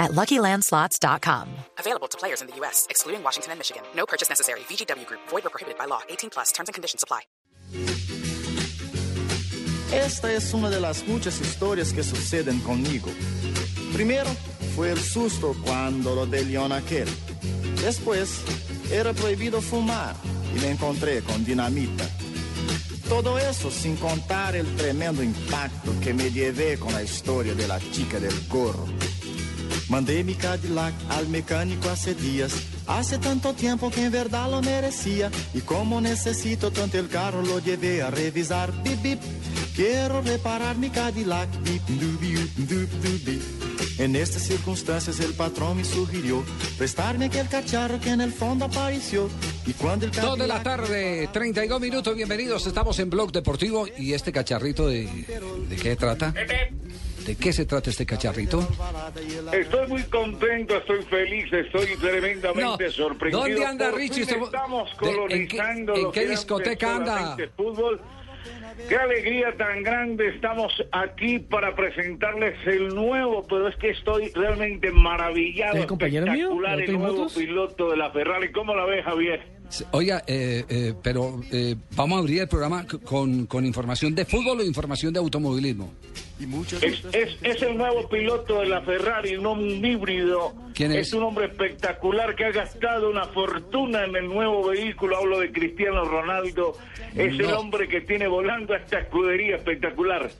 at LuckyLandSlots.com. Available to players in the U.S., excluding Washington and Michigan. No purchase necessary. VGW Group. Void or prohibited by law. 18 plus. Terms and conditions apply. Esta es una de las muchas historias que suceden conmigo. Primero fue el susto cuando lo de León aquel. Después era prohibido fumar y me encontré con dinamita. Todo eso sin contar el tremendo impacto que me llevé con la historia de la chica del gorro. Mandé mi Cadillac al mecánico hace días. Hace tanto tiempo que en verdad lo merecía. Y como necesito tanto el carro, lo llevé a revisar. Bip, bip. Quiero reparar mi Cadillac. Bip, dubi, dubi, dubi. En estas circunstancias el patrón me sugirió prestarme aquel cacharro que en el fondo apareció. Y cuando el Dos de la tarde, 32 minutos, bienvenidos. Estamos en Blog Deportivo y este cacharrito de. ¿De qué trata? ¿De qué se trata este cacharrito? Estoy muy contento, estoy feliz, estoy tremendamente No. sorprendido. ¿Dónde anda Por Richie? fin Estamos- de- ¿en qué- colonizando en lo qué discoteca anda? Fútbol. Qué alegría tan grande. Estamos aquí para presentarles el nuevo, pero es que estoy realmente maravillado. ¿Es el compañero mío? espectacular, ¿De el nuevo Motos? piloto de la Ferrari. ¿Cómo la ves, Javier? Oiga, eh, eh, pero eh, vamos a abrir el programa con información de fútbol o información de automovilismo. Y muchas Es, es, es el nuevo piloto de la Ferrari, un hombre híbrido. ¿Quién es? un hombre espectacular que ha gastado una fortuna en el nuevo vehículo. Hablo de Cristiano Ronaldo. Es el No. hombre que tiene volando a esta escudería espectacular.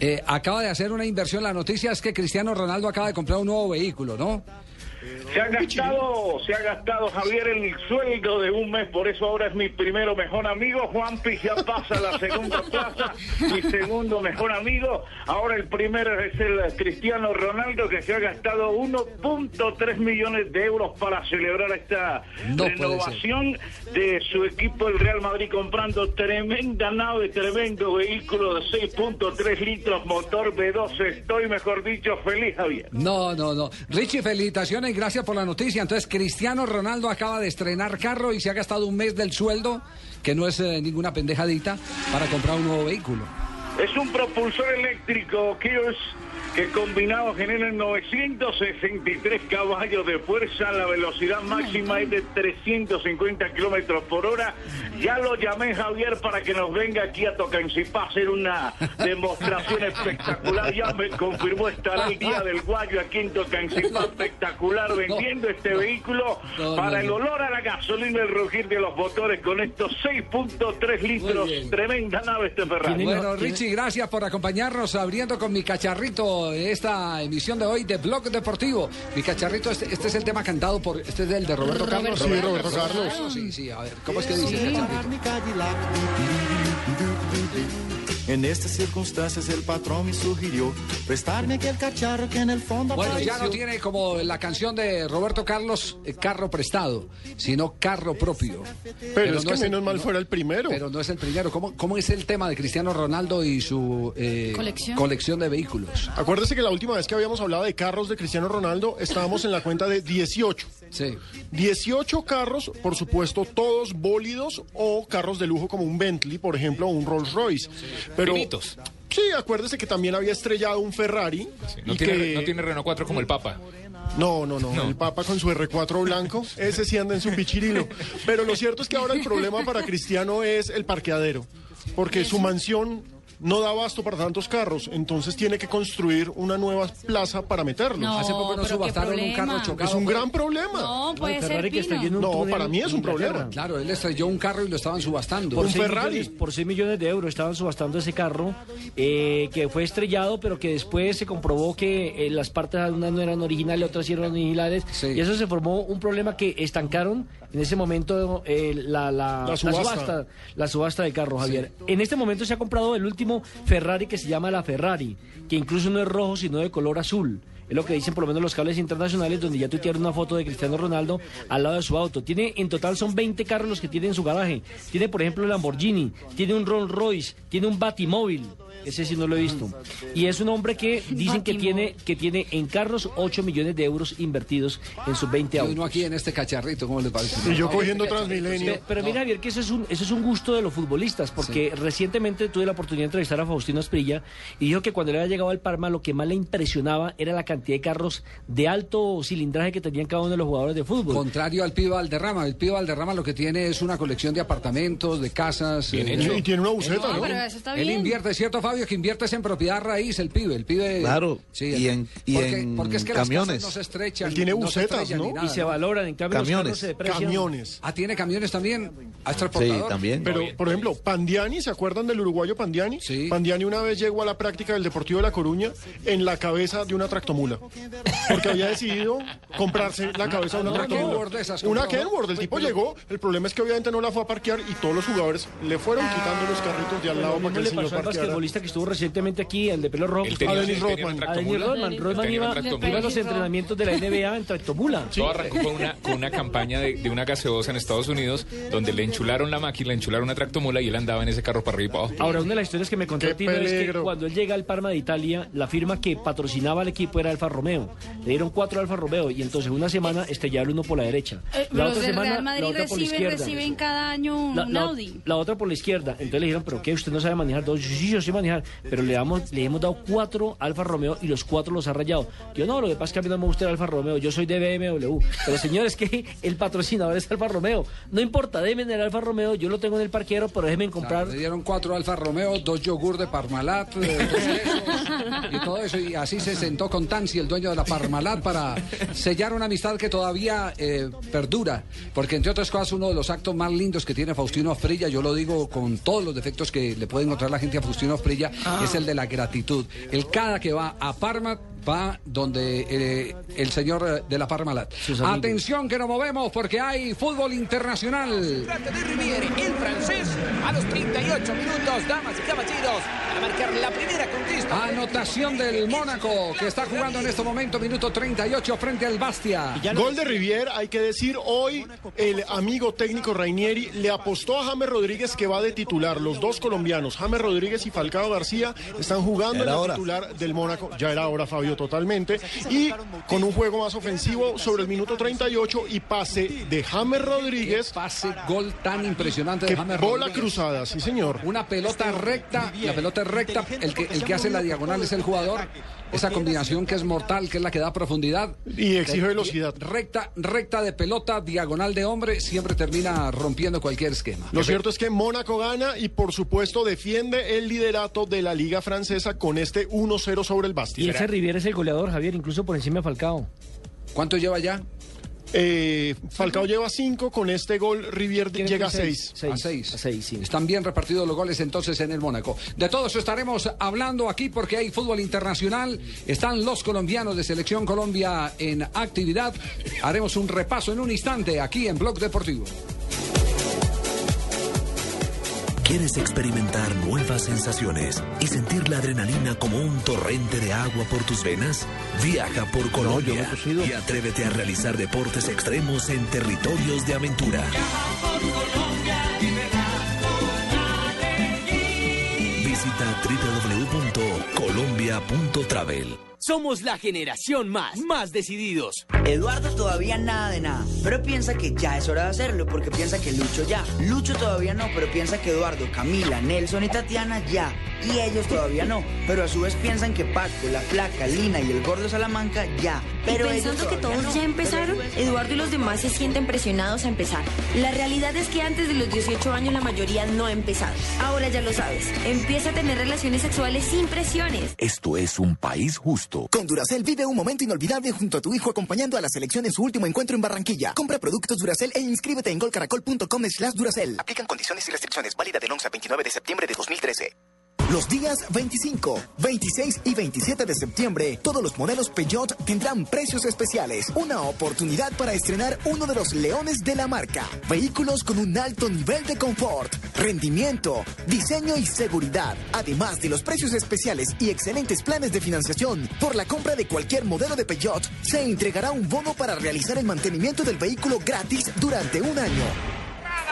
Eh, acaba de hacer una inversión. La noticia es que Cristiano Ronaldo acaba de comprar un nuevo vehículo, ¿no? Se ha gastado, se ha gastado Javier el sueldo de un mes, por eso ahora es mi primero mejor amigo. Juanpi ya pasa a la segunda plaza, mi segundo mejor amigo. Ahora el primero es el Cristiano Ronaldo que se ha gastado 1.3 millones de euros para celebrar esta No renovación de su equipo el Real Madrid comprando tremenda nave, tremendo vehículo de 6.3 litros, motor B12. Estoy, mejor dicho, feliz, Javier. No, no, no. Richie, felicitaciones y por la noticia. Entonces, Cristiano Ronaldo acaba de estrenar carro y se ha gastado un mes del sueldo, que no es eh, ninguna pendejadita, para comprar un nuevo vehículo. Es un propulsor eléctrico Kios que combinado genera 963 caballos de fuerza. La velocidad máxima es de 350 kilómetros por hora. Ya lo llamé Javier para que nos venga aquí a Tocancipá a hacer una demostración espectacular. Ya me confirmó estará el día del guayo aquí en Tocancipá espectacular vendiendo este vehículo para el olor a la gasolina y el rugir de los motores con estos 6.3 litros. Tremenda nave este Ferrari. ¿Tiene- Bueno, ¿tiene- Richie, gracias por acompañarnos abriendo con mi cacharrito esta emisión de hoy de Blog Deportivo. Mi cacharrito, este, este es el tema cantado por. Este es el de Roberto Carlos. Sí, Roberto Carlos. Sí, sí, a ver, ¿cómo es que dice el cacharrito? En estas circunstancias el patrón me sugirió prestarme aquel cacharro que en el fondo Bueno, ya no tiene como la canción de Roberto Carlos, eh, carro prestado, sino carro propio. Pero, es no que el- menos mal no- fuera el primero. Pero no es el primero. ¿Cómo, cómo es el tema de Cristiano Ronaldo y su eh, ¿Colección? colección de vehículos? Acuérdese que la última vez que habíamos hablado de carros de Cristiano Ronaldo estábamos en la cuenta de 18. Sí. 18 carros, por supuesto, todos bólidos o carros de lujo como un Bentley, por ejemplo, o un Rolls Royce. Pero, Sí, acuérdese que también había estrellado un Ferrari. No y tiene, que- no tiene Renault 4 como el Papa. No, no, no, El Papa con su R4 blanco, ese sí anda en su pichirilo. Pero lo cierto es que ahora el problema para Cristiano es el parqueadero. Porque su mansión no da abasto para tantos carros, entonces tiene que construir una nueva plaza para meterlos. No, Hace poco nos subastaron un carro chocado. Es un gran problema. No, puede ser Ferrari que Pino. un No, túnel para mí es un problema. Claro, él estrelló un carro y lo estaban subastando. Por Un Ferrari. millones- por 6 millones de euros estaban subastando ese carro eh, que fue estrellado, pero que después se comprobó que eh, las partes algunas no eran originales, otras sí eran originales. Sí. Y eso se formó un problema que estancaron en ese momento eh, la, la, La la subasta. la subasta de carro, Javier. En este momento se ha comprado el último Ferrari que se llama la Ferrari, que incluso no es rojo, sino de color azul. Es lo que dicen por lo menos los cables internacionales, donde ya tuitearon una foto de Cristiano Ronaldo al lado de su auto. Tiene, en total son 20 carros los que tiene en su garaje. Tiene, por ejemplo, el Lamborghini, tiene un Rolls Royce, tiene un Batimóvil. Ese sí no lo he visto. Y es un hombre que dicen que tiene, que tiene en carros 8 millones de euros invertidos en sus 20 Y autos. uno aquí en este cacharrito, ¿cómo les parece? Y yo cogiendo Transmilenio. Pe- Pero mira, Javier, que eso es un, eso es un gusto de los futbolistas, porque recientemente tuve la oportunidad de entrevistar a Faustino Asprilla y dijo que cuando le había llegado al Parma lo que más le impresionaba era la cantidad de carros de alto cilindraje que tenían cada uno de los jugadores de fútbol. Contrario al Pío Valderrama. El Pío Valderrama lo que tiene es una colección de apartamentos, de casas. Bien eh, hecho. Y tiene una buceta, ¿no? pero eso está Él invierte, ¿cierto, Fabio? Que inviertes en propiedad raíz, el pibe. El pibe Claro, Sí, y en- y porque, en porque es que camiones. las casas no se estrechan. Él tiene no se bucetas, ¿no? ni nada, y se valoran, en cambio los Camiones. carros se. Camiones. Ah, tiene camiones también. ¿Ah, es Sí, transportador? también. Pero, por ejemplo, Pandiani, ¿se acuerdan del uruguayo Pandiani? Sí. Pandiani una vez llegó a la práctica del Deportivo de La Coruña en la cabeza de una tractomula. Porque había decidido comprarse la cabeza de una tractomula. Una. Kenworth. El tipo llegó. El problema es que obviamente no la fue a parquear y todos los jugadores le fueron quitando los carritos de al lado para que el señor parqueara. Que estuvo recientemente aquí, el de pelo rojo. Él A Dennis Rodman. A Dennis. Rodman. Rodman iba, a los entrenamientos de la NBA en tractomula. Todo arrancó con una, con una campaña de, de una gaseosa en Estados Unidos donde le enchularon la máquina, le enchularon una tractomula y él andaba en ese carro para arriba y para abajo. Ahora, una de las historias que me contó Tino es que cuando él llega al Parma de Italia, la firma que patrocinaba al equipo era Alfa Romeo. Le dieron cuatro Alfa Romeo y entonces una semana estrellaron uno por la derecha. Eh, La otra semana, Real Madrid la otra por la reciben, izquierda. reciben cada año un, La, un la- Audi. la otra por la izquierda. Entonces le dijeron, ¿pero qué? ¿Usted no sabe manejar dos? Sí, sí, yo sé manejar. Pero le, damos, le hemos dado cuatro Alfa Romeo y los cuatro los ha rayado. Yo no, lo que pasa es que a mí no me gusta el Alfa Romeo. Yo soy de BMW. Pero señor, es que el patrocinador es Alfa Romeo. No importa, déme en el Alfa Romeo. Yo lo tengo en el parquero, pero déjenme comprar. Le dieron cuatro Alfa Romeo, dos yogur de Parmalat, eh, dos quesos y todo eso. Y así se sentó con Tansi, el dueño de la Parmalat, para sellar una amistad que todavía eh, perdura. Porque, entre otras cosas, uno de los actos más lindos que tiene Faustino Asprilla, yo lo digo con todos los defectos que le puede encontrar la gente a Faustino Es el de la gratitud. El cada que va a Parma va donde eh, el señor eh, de la Parmalat. Atención que nos movemos porque hay fútbol internacional. Trata de Riviere, el francés, a los 38 minutos, damas y caballeros, para marcar la primera conquista. Anotación del Mónaco, que está jugando en este momento, minuto 38, frente al Bastia. Gol de Rivier, hay que decir, hoy el amigo técnico Rainieri le apostó a James Rodríguez que va de titular. Los dos colombianos, James Rodríguez y Falcao García, están jugando en la hora. titular del Mónaco. Ya era hora, Fabio, totalmente. Y con un juego más ofensivo sobre el minuto 38 y pase de James Rodríguez. Pase, gol tan impresionante de James bola Rodríguez. cruzada, sí señor. Una pelota recta, la pelota recta, el que, el que hace la diagonal es el jugador. Esa combinación que es mortal, que es la que da profundidad. Y exige velocidad. Recta, recta de pelota, diagonal de hombre, siempre termina rompiendo cualquier esquema. Lo cierto es que Mónaco gana y por supuesto defiende el liderato de la liga francesa con este 1-0 sobre el Y Bastia. ese Riviera es el goleador, Javier, incluso por encima de Falcao. ¿Cuánto lleva ya? Eh, Falcao lleva 5, con este gol Rivier llega 6. seis. a seis. A seis, sí. Están bien repartidos los goles entonces en el Mónaco. De todo eso estaremos hablando aquí porque hay fútbol internacional. Están los colombianos de Selección Colombia en actividad. Haremos un repaso en un instante aquí en Blog Deportivo. ¿Quieres experimentar nuevas sensaciones y sentir la adrenalina como un torrente de agua por tus venas? Viaja por Colombia y atrévete a realizar deportes extremos en territorios de aventura. Visita www.colombia.travel. Somos la generación más, más decididos. Eduardo todavía nada de nada, pero piensa que ya es hora de hacerlo porque piensa que Lucho ya. Lucho todavía no, pero piensa que Eduardo, Camila, Nelson y Tatiana ya. Y ellos todavía no, pero a su vez piensan que Paco, la Flaca, Lina y el Gordo Salamanca ya. Pero y pensando que todos no. ya empezaron, Eduardo y los demás se sienten presionados a empezar. La realidad es que antes de los 18 años la mayoría no ha empezado. Ahora ya lo sabes, empieza a tener relaciones sexuales sin presiones. Esto es un país justo. Con Duracel vive un momento inolvidable junto a tu hijo acompañando a la selección en su último encuentro en Barranquilla. Compra productos Duracel e inscríbete en golcaracol.com slash Duracel. Aplican condiciones y restricciones. Válida del 11 al 29 de septiembre de 2013. Los días 25, 26 y 27 de septiembre, todos los modelos Peugeot tendrán precios especiales. Una oportunidad para estrenar uno de los leones de la marca. Vehículos con un alto nivel de confort, rendimiento, diseño y seguridad. Además de los precios especiales y excelentes planes de financiación, por la compra de cualquier modelo de Peugeot, se entregará un bono para realizar el mantenimiento del vehículo gratis durante un año.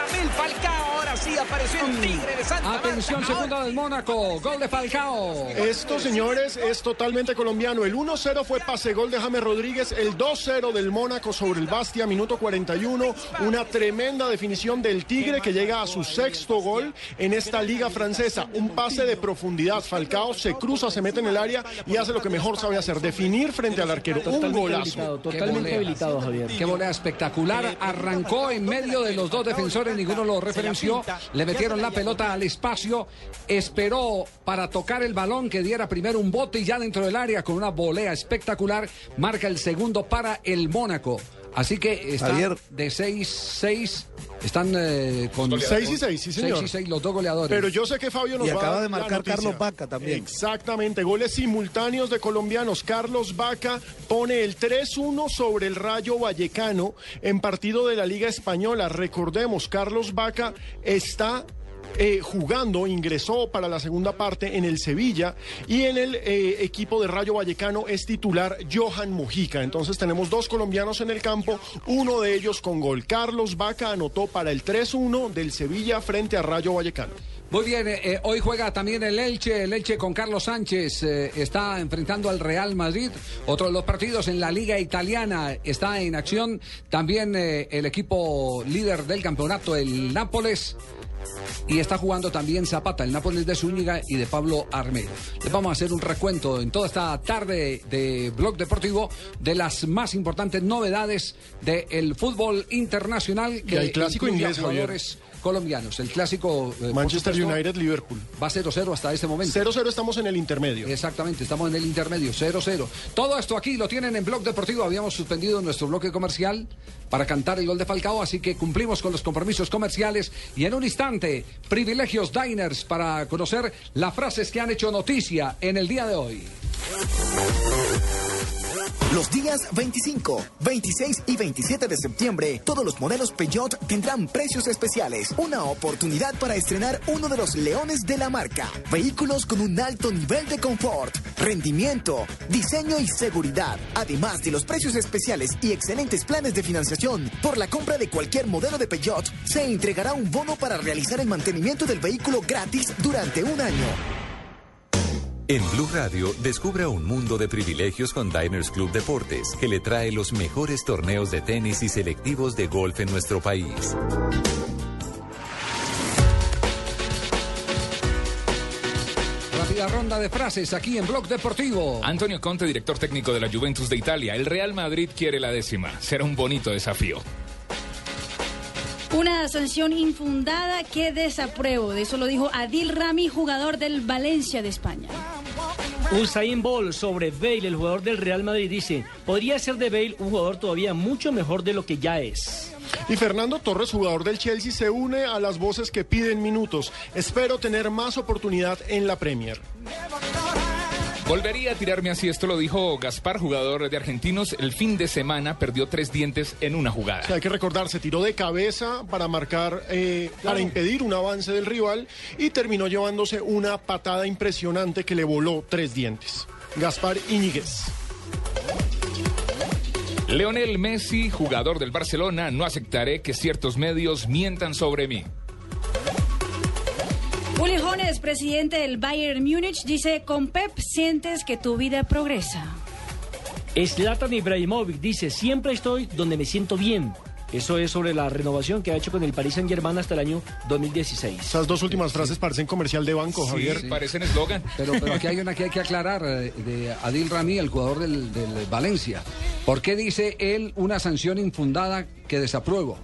Radamel Falcao, ahora sí apareció el tigre de Santa Atención, Marta. segunda del Mónaco. Gol de Falcao. Esto, señores, es totalmente colombiano. El 1-0 fue pase gol de James Rodríguez, el 2-0 del Mónaco sobre el Bastia, minuto 41. Una tremenda definición del Tigre que llega a su sexto gol en esta liga francesa. Un pase de profundidad. Falcao se cruza, se mete en el área y hace lo que mejor sabe hacer, definir frente al arquero. Un golazo. habilitado, totalmente habilitado, Javier. Qué volea espectacular. Arrancó en medio de los dos defensores, ninguno lo referenció. Le metieron la pelota al espacio. Esperó para tocar el balón que diera primero un bote y ya dentro del área con una volea espectacular. Marca el segundo para el Mónaco. Así que está Javier. de 6-6. Están eh, con 6 y 6, sí, señor. 6 y 6 los dos goleadores. Pero yo sé que Fabio nos Y va a acaba dar de marcar. Carlos Vaca también. Exactamente, goles simultáneos de colombianos. Carlos Vaca pone el 3-1 sobre el Rayo Vallecano en partido de la Liga Española. Recordemos, Carlos Vaca está eh, jugando, ingresó para la segunda parte en el Sevilla y en el eh, equipo de Rayo Vallecano es titular Johan Mujica. Entonces tenemos dos colombianos en el campo, uno de ellos con gol. Carlos Vaca anotó para el 3-1 del Sevilla frente a Rayo Vallecano. Muy bien, eh, hoy juega también el Elche, el Elche con Carlos Sánchez, está enfrentando al Real Madrid, otro de los partidos en la Liga Italiana está en acción, también el equipo líder del campeonato, el Nápoles, y está jugando también Zapata, el Nápoles de Zúñiga y de Pablo Armero. Les vamos a hacer un recuento en toda esta tarde de Blog Deportivo de las más importantes novedades del fútbol internacional Y el clásico inglés, Javier. Colombianos. El clásico eh, Manchester supuesto, United, Liverpool. Va 0-0 hasta este momento. 0-0 estamos en el intermedio. Exactamente, estamos en el intermedio, 0-0. Todo esto aquí lo tienen en Blog Deportivo. Habíamos suspendido nuestro bloque comercial para cantar el gol de Falcao, así que cumplimos con los compromisos comerciales. Y en un instante, privilegios diners para conocer las frases que han hecho noticia en el día de hoy. Los días 25, 26 y 27 de septiembre, todos los modelos Peugeot tendrán precios especiales. Una oportunidad para estrenar uno de los leones de la marca. Vehículos con un alto nivel de confort, rendimiento, diseño y seguridad. Además de los precios especiales y excelentes planes de financiación, por la compra de cualquier modelo de Peugeot, se entregará un bono para realizar el mantenimiento del vehículo gratis durante un año. En Blue Radio, descubra un mundo de privilegios con Diners Club Deportes, que le trae los mejores torneos de tenis y selectivos de golf en nuestro país. Rápida ronda de frases aquí en Blog Deportivo. Antonio Conte, director técnico de la Juventus de Italia. El Real Madrid quiere la décima. Será un bonito desafío. Una sanción infundada que desapruebo. De eso lo dijo Adil Rami, jugador del Valencia de España. Usain Bolt sobre Bale, el jugador del Real Madrid, dice, podría ser de Bale un jugador todavía mucho mejor de lo que ya es. Y Fernando Torres, jugador del Chelsea, se une a las voces que piden minutos. Espero tener más oportunidad en la Premier. Volvería a tirarme así, esto lo dijo Gaspar, jugador de Argentinos. El fin de semana perdió tres dientes en una jugada. O sea, hay que recordar, se tiró de cabeza para marcar, eh, para impedir un avance del rival y terminó llevándose una patada impresionante que le voló tres dientes. Gaspar Iñiguez. Leonel Messi, jugador del Barcelona, no aceptaré que ciertos medios mientan sobre mí. Uli Jones, presidente del Bayern Múnich, dice, con Pep sientes que tu vida progresa. Zlatan Ibrahimovic dice, siempre estoy donde me siento bien. Eso es sobre la renovación que ha hecho con el Paris Saint Germain hasta el año 2016. Esas dos últimas frases parecen comercial de banco, Javier. Sí, parecen eslogan. Pero, pero aquí hay una que hay que aclarar eh, de Adil Rami, el jugador del, del Valencia. ¿Por qué dice él una sanción infundada que desapruebo?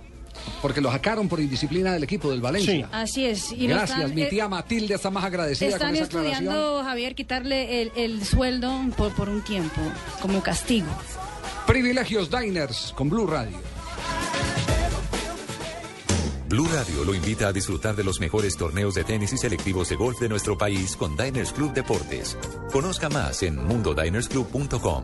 Porque lo sacaron por indisciplina del equipo del Valencia. Así es. y Gracias, están, mi eh, tía Matilde está más agradecida Están con esa aclaración. estudiando, Javier, quitarle el, el sueldo por, por un tiempo, como castigo. Privilegios Diners con Blue Radio. Blue Radio lo invita a disfrutar de los mejores torneos de tenis y selectivos de golf de nuestro país con Diners Club Deportes. Conozca más en mundodinersclub.com.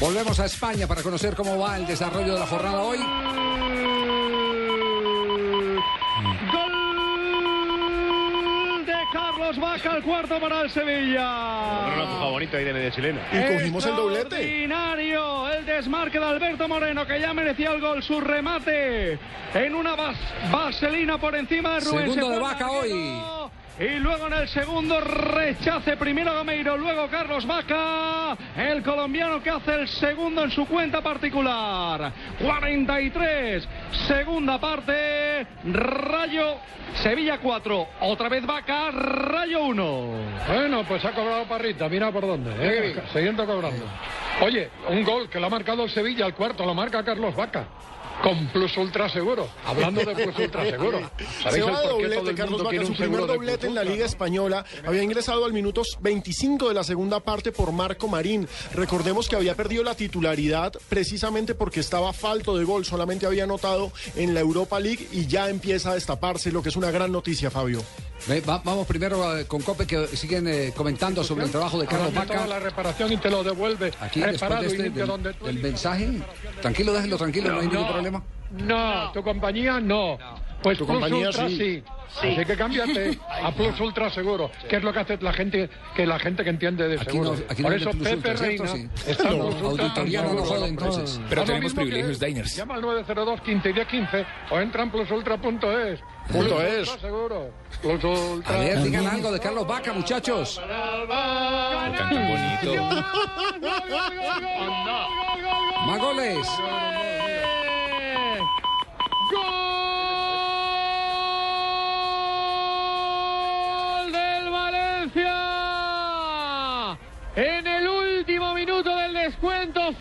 Volvemos a España para conocer cómo va el desarrollo de la jornada hoy. Gol de Carlos Vaca, el cuarto para el Sevilla. tu favorito ahí de media chilena. Y cogimos el doblete. Extraordinario el desmarque de Alberto Moreno, que ya merecía el gol, su remate en una vas- vaselina por encima de Rubén. Segundo Se de Vaca Arguero. Y luego en el segundo rechace primero Gameiro, luego Carlos Vaca, el colombiano que hace el segundo en su cuenta particular. 43, segunda parte, Rayo, Sevilla 4, otra vez Vaca, Rayo 1. Bueno, pues ha cobrado Parrita, mira por dónde. ¿eh? Siguiendo cobrando. Oye, un gol que lo ha marcado el Sevilla, el cuarto lo marca Carlos Vaca. Con plus ultra seguro. Hablando de plus ultra seguro. Se ¿Sabéis el va de doblete, Carlos Vaca, su primer doblete en la? Liga Española. Había ingresado al minutos 25 de la segunda parte por Marco Marín. Recordemos que había perdido la titularidad precisamente porque estaba falto de gol. Solamente había anotado en la Europa League y ya empieza a destaparse, lo que es una gran noticia, Fabio. Ve, va- vamos primero eh, con Cope que siguen eh, comentando sobre el trabajo de Carlos Vaca. la reparación y te lo devuelve. Aquí reparado de y este, limpio del, donde tú del mensaje. Tranquilo, déjenlo tranquilo, no, hay ningún problema. No, tu compañía no. Pues Tu Plus compañía Ultra sí. sí. Sí. Así que cámbiate a Plus Ultra Seguro, que es lo que hace la gente que la gente que entiende de Aquí no- seguro. aquí no Por eso Plus Pepe. Reina está en No, Plus Ultra auditoría no jode, entonces. Pero tenemos privilegios Diners. Llama al 902 15 10 15 o entra en plusultra.es. Punto Plus es. Ultra Seguro. Plus Ultra. A ver, digan algo de Carlos Vaca, muchachos. Bonito. Más goles.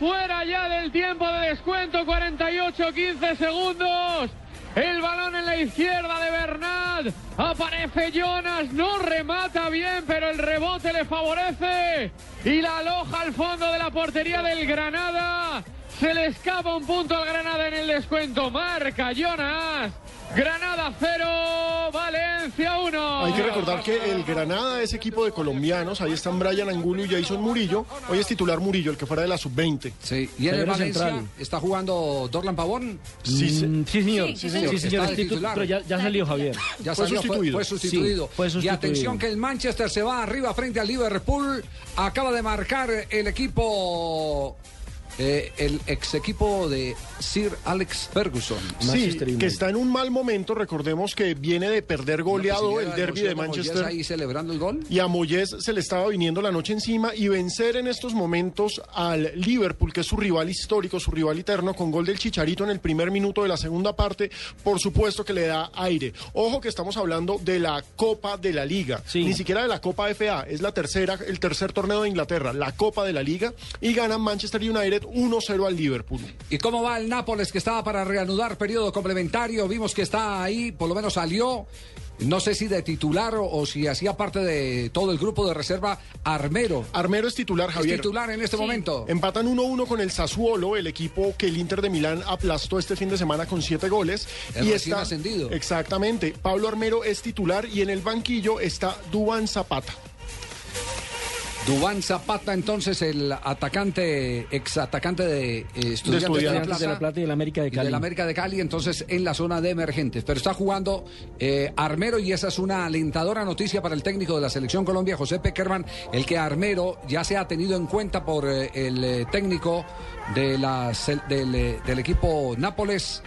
Fuera ya del tiempo de descuento, 48-15 segundos. El balón en la izquierda de Bernat. Aparece Jonas, no remata bien, pero el rebote le favorece. Y la aloja al fondo de la portería del Granada. Se le escapa un punto al Granada en el descuento. Marca Jonas. Granada 0, Valencia 1. Hay que recordar que el Granada es equipo de colombianos. Ahí están Brian Angulo y Jason Murillo. Hoy es titular Murillo, el que fuera de la sub-20. Sí, y en el Valencia central. está jugando Dorlan Pavón. Sí, sí. Mm, sí, señor. Sí, Sí, señor. titu- titular. Pero ya, ya salió Javier. Ya Fue salió, sustituido. Fue, sustituido. Sí, fue Y sustituido. atención que el Manchester se va arriba frente al Liverpool. Acaba de marcar el equipo, eh, el ex equipo de Sir Alex Ferguson. Sí, que está en un mal momento. Recordemos que viene de perder goleado el derby de Manchester. ahí celebrando el gol. Y a Moyes se le estaba viniendo la noche encima y vencer en estos momentos al Liverpool, que es su rival histórico, su rival eterno, con gol del Chicharito en el primer minuto de la segunda parte, por supuesto que le da aire. Ojo que estamos hablando de la Copa de la Liga, Sí. ni siquiera de la Copa FA, es la tercera, el tercer torneo de Inglaterra, la Copa de la Liga, y gana Manchester United 1-0 al Liverpool. ¿Y cómo va el Nápoles que estaba para reanudar periodo complementario? Vimos que está ahí, por lo menos salió. No sé si de titular o, o si hacía parte de todo el grupo de reserva Armero. Armero es titular, Es Javier. titular en este momento. Empatan 1-1 con el Sassuolo, el equipo que el Inter de Milán aplastó este fin de semana con siete goles. El recién ascendido. Exactamente. Pablo Armero es titular y en el banquillo está Duan Zapata. Dubán Zapata, entonces el atacante, ex atacante de eh, Estudiantes de, la Estudiantes Plata, de la Plata y del América de Cali. del América de Cali, entonces en la zona de emergentes. Pero está jugando eh, Armero y esa es una alentadora noticia para el técnico de la Selección Colombia, José Peckerman, el que Armero ya se ha tenido en cuenta por eh, el técnico de la, del equipo Nápoles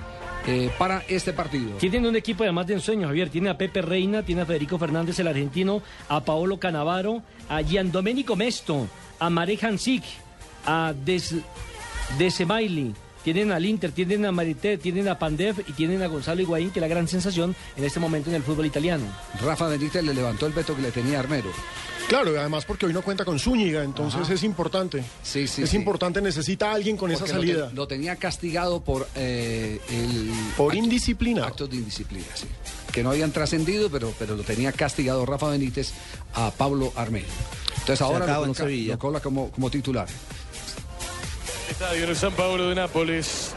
eh, para este partido. Tienen un equipo además de ensueño, Javier. Tiene a Pepe Reina, tiene a Federico Fernández, el argentino, a Paolo Canavaro, a Giandomenico Mesto, a Mare Hansik, a Des, Desemaili. Tienen al Inter, tienen a Marité, tienen a Pandev y tienen a Gonzalo Higuaín, que es la gran sensación en este momento en el fútbol italiano. Rafa Benítez le levantó el veto que le tenía Armero. Claro, y además porque hoy no cuenta con Zúñiga, entonces Ajá. es importante. Sí, sí, es sí. importante, necesita a alguien con esa lo salida. te- Lo, tenía castigado por el... Por indisciplina. Actos de indisciplina, sí. Que no habían trascendido, pero, pero lo tenía castigado Rafa Benítez a Pablo Armero. Entonces ahora lo en coloca, lo coloca como, como titular. Estadio en el San Paolo de Nápoles.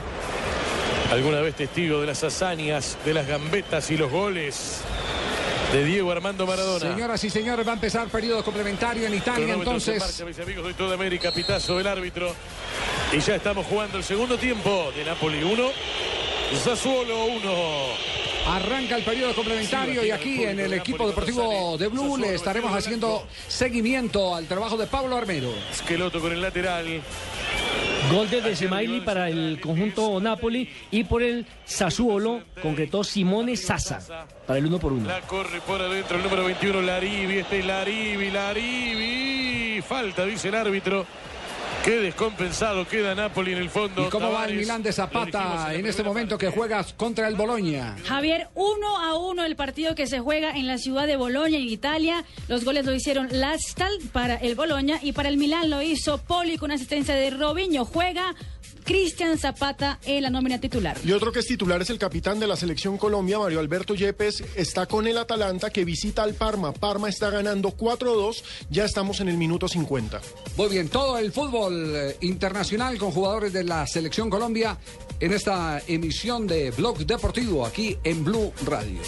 Alguna vez testigo de las hazañas, de las gambetas y los goles de Diego Armando Maradona. Señoras y señores, va a empezar periodo complementario en Italia, entonces... marcha, mis amigos de toda América, pitazo del árbitro. Y ya estamos jugando el segundo tiempo de Napoli 1, Sassuolo 1. Arranca el periodo complementario y aquí en el equipo deportivo de Blue le estaremos haciendo seguimiento al trabajo de Pablo Armero. Esqueloto con el lateral. Gol de Decemaili para el conjunto Napoli y por el Sassuolo concretó Simone Sasa para el uno por uno. La corre por adentro el número 21, Larivi. Este es Larivi, Larivi. Falta, dice el árbitro. Qué descompensado queda Napoli en el fondo. ¿Y cómo va el Milán de Zapata en este momento que juega contra el Boloña? Javier, uno a uno el partido que se juega en la ciudad de Boloña, en Italia. Los goles lo hicieron Lastal para el Boloña y para el Milán lo hizo Poli con asistencia de Robinho. Juega Cristian Zapata en la nómina titular. Y otro que es titular es el capitán de la selección Colombia, Mario Alberto Yepes, está con el Atalanta que visita al Parma. Parma está ganando 4-2, ya estamos en el minuto 50. Muy bien, todo el fútbol eh, internacional con jugadores de la selección Colombia en esta emisión de Blog Deportivo aquí en Blue Radio.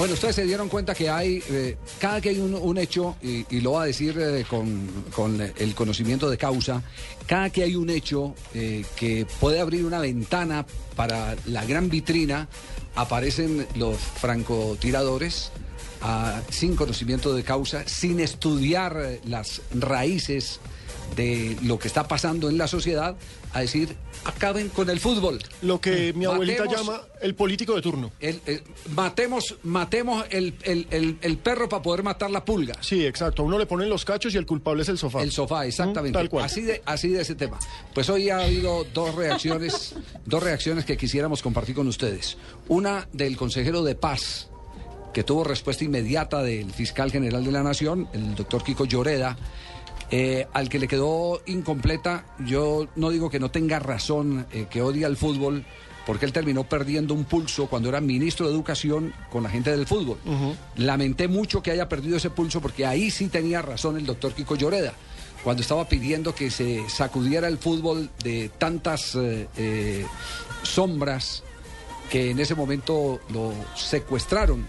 Bueno, ustedes se dieron cuenta que hay, eh, cada que hay un, hecho, y, lo va a decir eh, con, con el conocimiento de causa, cada que hay un hecho eh, que puede abrir una ventana para la gran vitrina, aparecen los francotiradores ah, sin conocimiento de causa, sin estudiar las raíces de lo que está pasando en la sociedad, a decir, acaben con el fútbol. Lo que mi abuelita Matemos- llama el político de turno. el- el- matemos matemos el, el- perro para poder matar la pulga. Sí, exacto. A uno le ponen los cachos y el culpable es el sofá. El sofá, exactamente. Mm, Tal cual. Así de, así de ese tema. Pues hoy ha habido dos reacciones, dos reacciones que quisiéramos compartir con ustedes. Una del consejero de paz, que tuvo respuesta inmediata del fiscal general de la Nación, el doctor Kiko Lloreda, eh, al que le quedó incompleta. Yo no digo que no tenga razón, eh, que odia el fútbol, porque él terminó perdiendo un pulso cuando era ministro de Educación con la gente del fútbol. Lamenté mucho que haya perdido ese pulso porque ahí sí tenía razón el doctor Kiko Lloreda, cuando estaba pidiendo que se sacudiera el fútbol de tantas eh, eh, sombras que en ese momento lo secuestraron,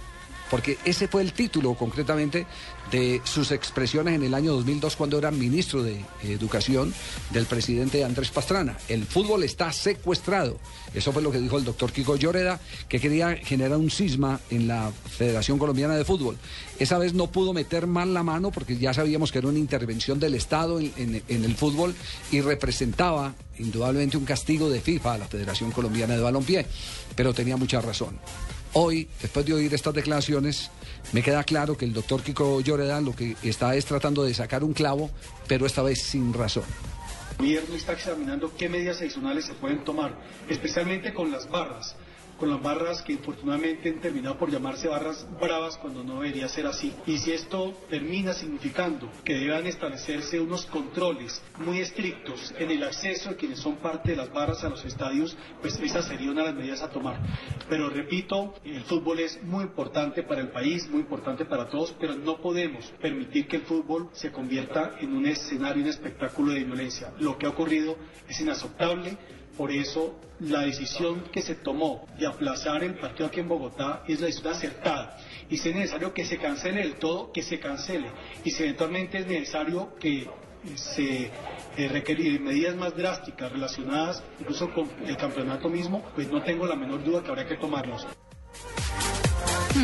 porque ese fue el título concretamente de sus expresiones en el año 2002 cuando era ministro de Educación del presidente Andrés Pastrana. El fútbol está secuestrado. Eso fue lo que dijo el doctor Kiko Lloreda, que quería generar un cisma en la Federación Colombiana de Fútbol. Esa vez no pudo meter mal la mano porque ya sabíamos que era una intervención del Estado en, en- el fútbol y representaba indudablemente un castigo de FIFA a la Federación Colombiana de Balompié, pero tenía mucha razón. Hoy, después de oír estas declaraciones, me queda claro que el doctor Kiko Lloreda lo que está es tratando de sacar un clavo, pero esta vez sin razón. El gobierno está examinando qué medidas adicionales se pueden tomar, especialmente con las barras, con las barras que infortunadamente han terminado por llamarse barras bravas cuando no debería ser así. Y si esto termina significando que deban establecerse unos controles muy estrictos en el acceso de quienes son parte de las barras a los estadios, pues esa sería una de las medidas a tomar. Pero repito, el fútbol es muy importante para el país, muy importante para todos, pero no podemos permitir que el fútbol se convierta en un escenario, un espectáculo de violencia. Lo que ha ocurrido es inaceptable. Por eso la decisión que se tomó de aplazar el partido aquí en Bogotá es la decisión acertada. Y si es necesario que se cancele del todo, que se cancele. Y si eventualmente es necesario que eh, se eh, medidas más drásticas relacionadas incluso con el campeonato mismo, pues no tengo la menor duda que habría que tomarlos.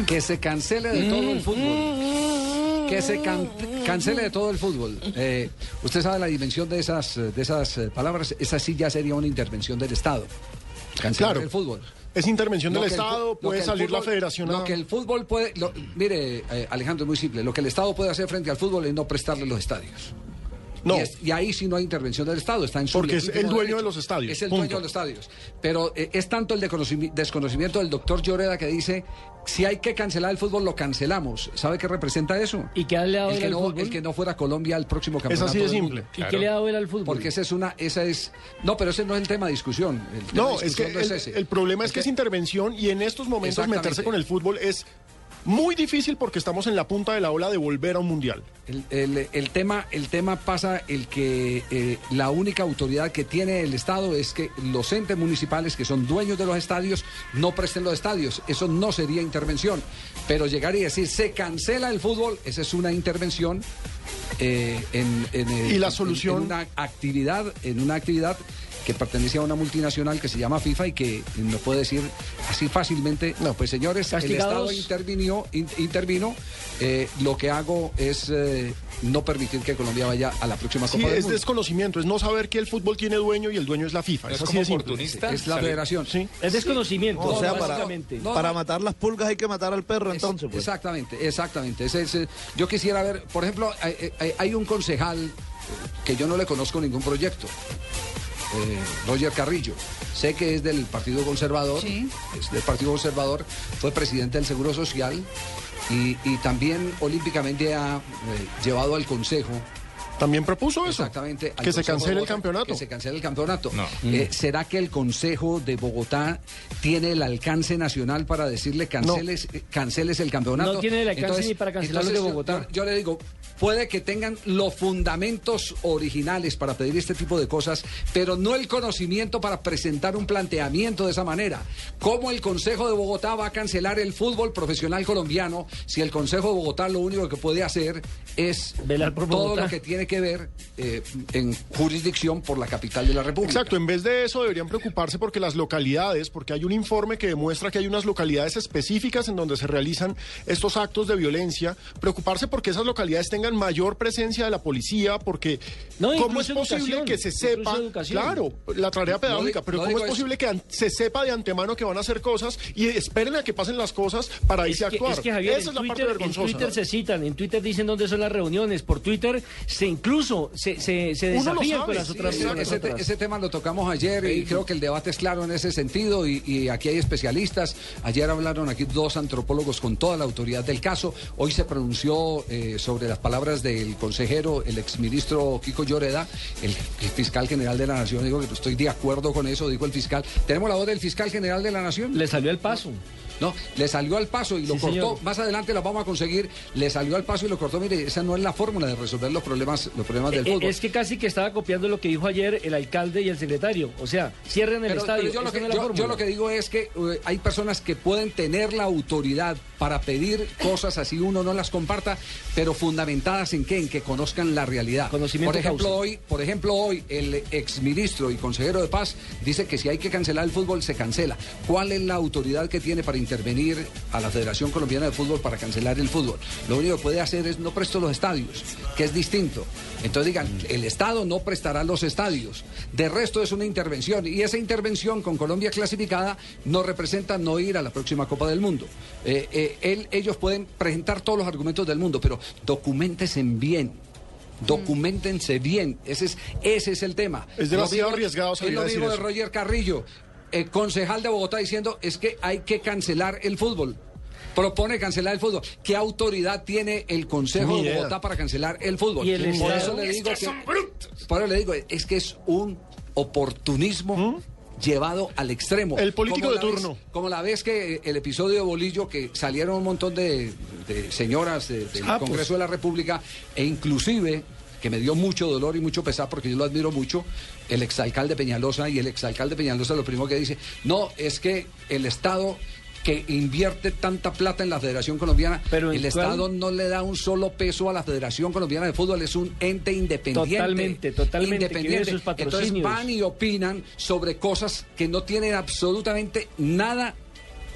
Que se cancele de todo el fútbol. Que se can- cancele de todo el fútbol. Eh, usted sabe la dimensión de esas, de esas eh, palabras. Esa sí ya sería una intervención del Estado. Cancelar Claro. el fútbol. Es intervención Lo del el Estado, puede salir la federación Lo que el fútbol puede. lo- mire, eh, Alejandro, es muy simple. Lo que el Estado puede hacer frente al fútbol es no prestarle los estadios. No. Y, es- y ahí sí no hay intervención del Estado, está en su Porque es el dueño derecho. de los estadios, Es el punto. dueño de los estadios. Pero eh, es tanto el desconocimi- desconocimiento del doctor Lloreda que dice, si hay que cancelar el fútbol, lo cancelamos. ¿Sabe qué representa eso? ¿Y qué le ha dado el que, no, fútbol? el que no fuera a Colombia al próximo campeonato así de simple. ¿Y qué le ha dado él al fútbol? Porque esa es una, esa es, no, pero ese no es el tema de discusión. El tema No, de es que no el, ese. el problema es que es intervención y en estos momentos meterse con el fútbol es muy difícil porque estamos en la punta de la ola de volver a un mundial. El, el- el tema, el tema pasa el que eh, la única autoridad que tiene el Estado es que los entes municipales que son dueños de los estadios no presten los estadios. Eso no sería intervención. Pero llegar y decir se cancela el fútbol, esa es una intervención eh, en, en, eh, Y la solución- en una actividad, en una actividad que pertenece a una multinacional que se llama FIFA y que nos puede decir así fácilmente, no, pues señores, el. Estado intervinió, in- intervino, eh, lo que hago es eh, no permitir que Colombia vaya a la próxima Sí, Copa del es Mundo. desconocimiento, es no saber que el fútbol tiene dueño y el dueño es la FIFA. ¿No es es así oportunista? Es la Sale- federación. Sí. Es desconocimiento, O sea, para, matar las pulgas hay que matar al perro, Es- entonces. Pues. Exactamente, exactamente. Es, yo quisiera ver, por ejemplo, hay, hay- hay un concejal que yo no le conozco ningún proyecto. Eh, Roger Carrillo. Sé que es del Partido Conservador, Sí. es del Partido Conservador, fue presidente del Seguro Social y, y también olímpicamente ha eh, llevado al Consejo También propuso eso. Exactamente. Que se cancele el Bogotá, campeonato. Que se cancele el campeonato. No. Eh, ¿Será que el Consejo de Bogotá tiene el alcance nacional para decirle canceles, eh, canceles el campeonato? No tiene el alcance ni para cancelar lo de Bogotá. Yo, yo le digo, puede que tengan los fundamentos originales para pedir este tipo de cosas, pero no el conocimiento para presentar un planteamiento de esa manera. ¿Cómo el Consejo de Bogotá va a cancelar el fútbol profesional colombiano si el Consejo de Bogotá lo único que puede hacer es Velar por todo Bogotá. lo que tiene que ver eh, en jurisdicción por la capital de la República. Exacto, en vez de eso deberían preocuparse porque las localidades, porque hay un informe que demuestra que hay unas localidades específicas en donde se realizan estos actos de violencia, preocuparse porque esas localidades tengan mayor presencia de la policía, porque No, cómo es posible que se sepa, claro, la tarea pedagógica, pero no cómo es eso. posible que se sepa de antemano que van a hacer cosas y esperen a que pasen las cosas para irse a actuar. es que, Javier, Esa en es la parte Twitter, en vergonzosa. Twitter se citan, en Twitter dicen dónde son las reuniones, por Twitter se incluso se, se, se desafían con las sí, otras Ese, reuniones. ese te- ese tema lo tocamos ayer y creo que el debate es claro en ese sentido y, y aquí hay especialistas. Ayer hablaron aquí dos antropólogos con toda la autoridad del caso. Hoy se pronunció eh, sobre las palabras del consejero, el exministro Kiko Lloreda, el, el fiscal general de la Nación. Digo que estoy de acuerdo con eso, dijo el fiscal. ¿Tenemos la voz del fiscal general de la Nación? Le salió el paso. No, le salió al paso y lo Sí, cortó. señor. Más adelante lo vamos a conseguir. Le salió al paso y lo cortó. Mire, esa no es la fórmula de resolver los problemas, los problemas del Eh, fútbol. Es que casi que estaba copiando lo que dijo ayer el alcalde y el secretario. O sea, cierren el Pero- estadio. pero yo, lo que, no yo- lo que digo es que eh, hay personas que pueden tener la autoridad para pedir cosas así uno no las comparta, pero fundamentadas en qué, en que conozcan la realidad. Conocimiento por ejemplo, causa. hoy, por ejemplo, hoy el exministro y consejero de paz dice que si hay que cancelar el fútbol se cancela. ¿Cuál es la autoridad que tiene para intervenir a la Federación Colombiana de Fútbol para cancelar el fútbol? Lo único que puede hacer es no presto los estadios, que es distinto. Entonces digan, el Estado no prestará los estadios. De resto es una intervención y esa intervención con Colombia clasificada no representa no ir a la próxima Copa del Mundo. Eh, eh, él- ellos pueden presentar todos los argumentos del mundo, pero documentense bien. Documentense bien, ese es, ese es el tema. Es demasiado Lo arriesgado Es lo mismo de. Roger Carrillo, eh, concejal de Bogotá, diciendo es que hay que cancelar el fútbol. Propone cancelar el fútbol. ¿Qué autoridad tiene el Consejo de. Bogotá para cancelar el fútbol? Y el Por eso le digo que, por eso le digo, es que es un oportunismo llevado al extremo. ¿Mm? El político Como de vez- turno. como la vez que el episodio de Bolillo, que salieron un montón de, de señoras de- del Ah, pues. Congreso de la República, e inclusive que me dio mucho dolor y mucho pesar porque yo lo admiro mucho, el exalcalde Peñalosa y el exalcalde Peñalosa lo primero que dice, no, es que el Estado que invierte tanta plata en la Federación Colombiana, Pero ¿en el cuál? Estado no le da un solo peso a la Federación Colombiana de Fútbol, es un ente independiente. Totalmente, totalmente, Independiente. sus Entonces van y opinan sobre cosas que no tienen absolutamente nada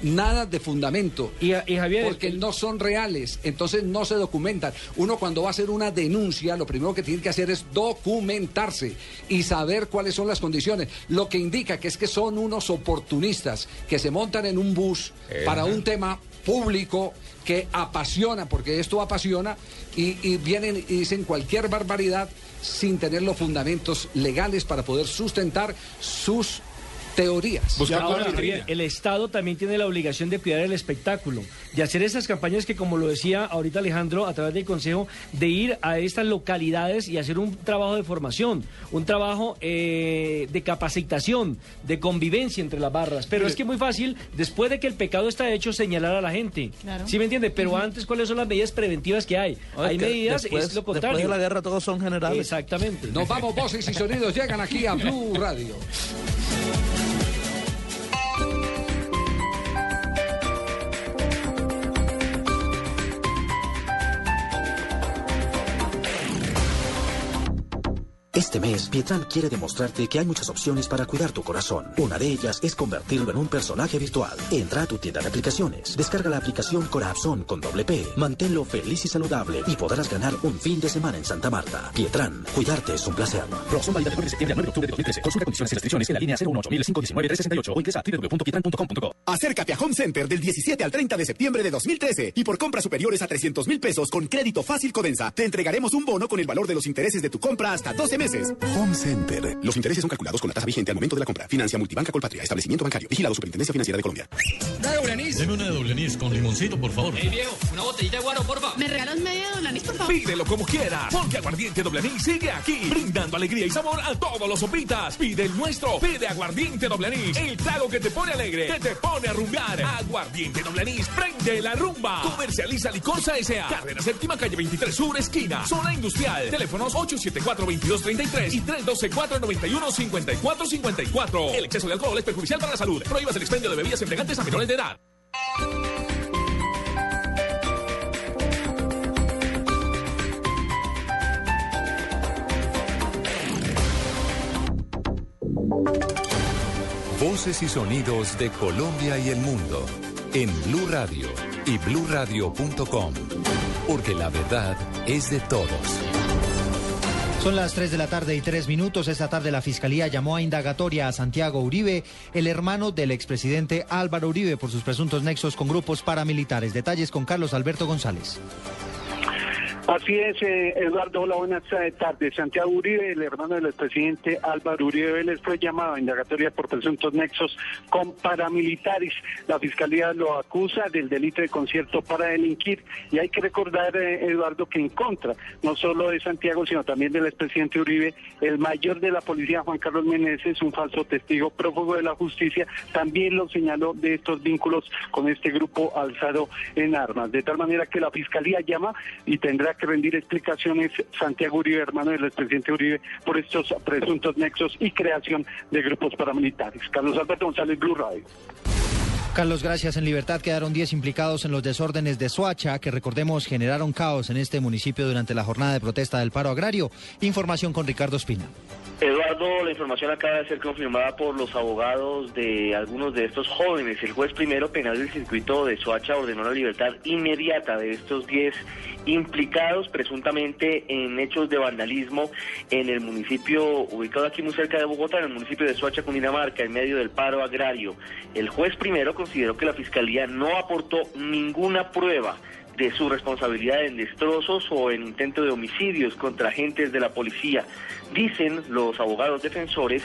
nada de fundamento. Y, Javier, porque no son reales, entonces no se documentan. Uno cuando va a hacer una denuncia, lo primero que tiene que hacer es documentarse y saber cuáles son las condiciones. Lo que indica que es que son unos oportunistas que se montan en un bus para un tema público que apasiona, porque esto apasiona, y, y vienen y dicen cualquier barbaridad sin tener los fundamentos legales para poder sustentar sus teorías. Ahora, el Estado también tiene la obligación de cuidar el espectáculo, de hacer esas campañas que, como lo decía ahorita Alejandro, a través del Consejo, de ir a estas localidades y hacer un trabajo de formación, un trabajo eh, de capacitación, de convivencia entre las barras. Pero es que es muy fácil, después de que el pecado está hecho, señalar a la gente. ¿Sí me entiende? Pero antes, ¿cuáles son las medidas preventivas que hay? hay medidas, es lo contrario. Después de la guerra todos son generales. Exactamente. Nos vamos, voces y sonidos llegan aquí a Blue Radio. Este mes, Pietran quiere demostrarte que hay muchas opciones para cuidar tu corazón. Una de ellas es convertirlo en un personaje virtual. Entra a tu tienda de aplicaciones, descarga la aplicación Corazón con doble P, manténlo feliz y saludable y podrás ganar un fin de semana en Santa Marta. Pietran, cuidarte es un placer. Promoción válida del 9 de septiembre al 9 de octubre de 2013. Consulta condiciones y restricciones en la línea 018 o ingresa a www.pietran.com.co. Acércate a Home Center del 17 al 30 de septiembre de 2013 y por compras superiores a 300 mil pesos con crédito fácil Codensa, te entregaremos un bono con el valor de los intereses de tu compra hasta 12 meses. Home Center. Los intereses son calculados con la tasa vigente al momento de la compra. Financia Multibanca Colpatria. Establecimiento bancario. Vigilado Superintendencia Financiera de Colombia. ¿Una doble anís? Deme una doble anís con limoncito, por favor. Ey, viejo, una botellita de guaro, porfa. ¿Me regalas media doble anís, por favor? Pídelo como quiera, porque Aguardiente Doble Anís sigue aquí, brindando alegría y sabor a todos los sopitas. Pide el nuestro, pide Aguardiente Doble Anís, el trago que te pone alegre, que te pone a rumbear. Aguardiente Doble Anís, prende la rumba. Comercializa Licorsa S.A. Carrera Séptima, calle 23 Sur, esquina, zona industrial. Teléfonos 874-2233 y 312-491-5454. El exceso de alcohol es perjudicial para la salud. Prohíbas el expendio de bebidas embriagantes a menores de edad. Voces y sonidos de Colombia y el mundo en Blue Radio y bluradio.com, porque la verdad es de todos. Son las 3 de la tarde y 3 minutos. Esta tarde la Fiscalía llamó a indagatoria a Santiago Uribe, el hermano del expresidente Álvaro Uribe, por sus presuntos nexos con grupos paramilitares. Detalles con Carlos Alberto González. Así es, eh, Eduardo, hola, buenas tardes. Santiago Uribe, el hermano del expresidente Álvaro Uribe Vélez, fue llamado a indagatoria por presuntos nexos con paramilitares. La fiscalía lo acusa del delito de concierto para delinquir. Y hay que recordar, eh, Eduardo, que en contra, no solo de Santiago, sino también del expresidente Uribe, el mayor de la policía, Juan Carlos Meneses, un falso testigo prófugo de la justicia, también lo señaló de estos vínculos con este grupo alzado en armas. De tal manera que la fiscalía llama y tendrá que rendir explicaciones Santiago Uribe, hermano del expresidente Uribe, por estos presuntos nexos y creación de grupos paramilitares. Carlos Alberto González, Blue Radio. Carlos, gracias. En libertad quedaron 10 implicados en los desórdenes de Soacha, que recordemos generaron caos en este municipio durante la jornada de protesta del paro agrario. Información con Ricardo Espina. Eduardo, la información acaba de ser confirmada por los abogados de algunos de estos jóvenes. El juez primero penal del circuito de Soacha ordenó la libertad inmediata de estos 10 implicados presuntamente en hechos de vandalismo en el municipio ubicado aquí muy cerca de Bogotá, en el municipio de Soacha, Cundinamarca, en medio del paro agrario. El juez primero consideró que la fiscalía no aportó ninguna prueba de su responsabilidad en destrozos o en intento de homicidios contra agentes de la policía. Dicen los abogados defensores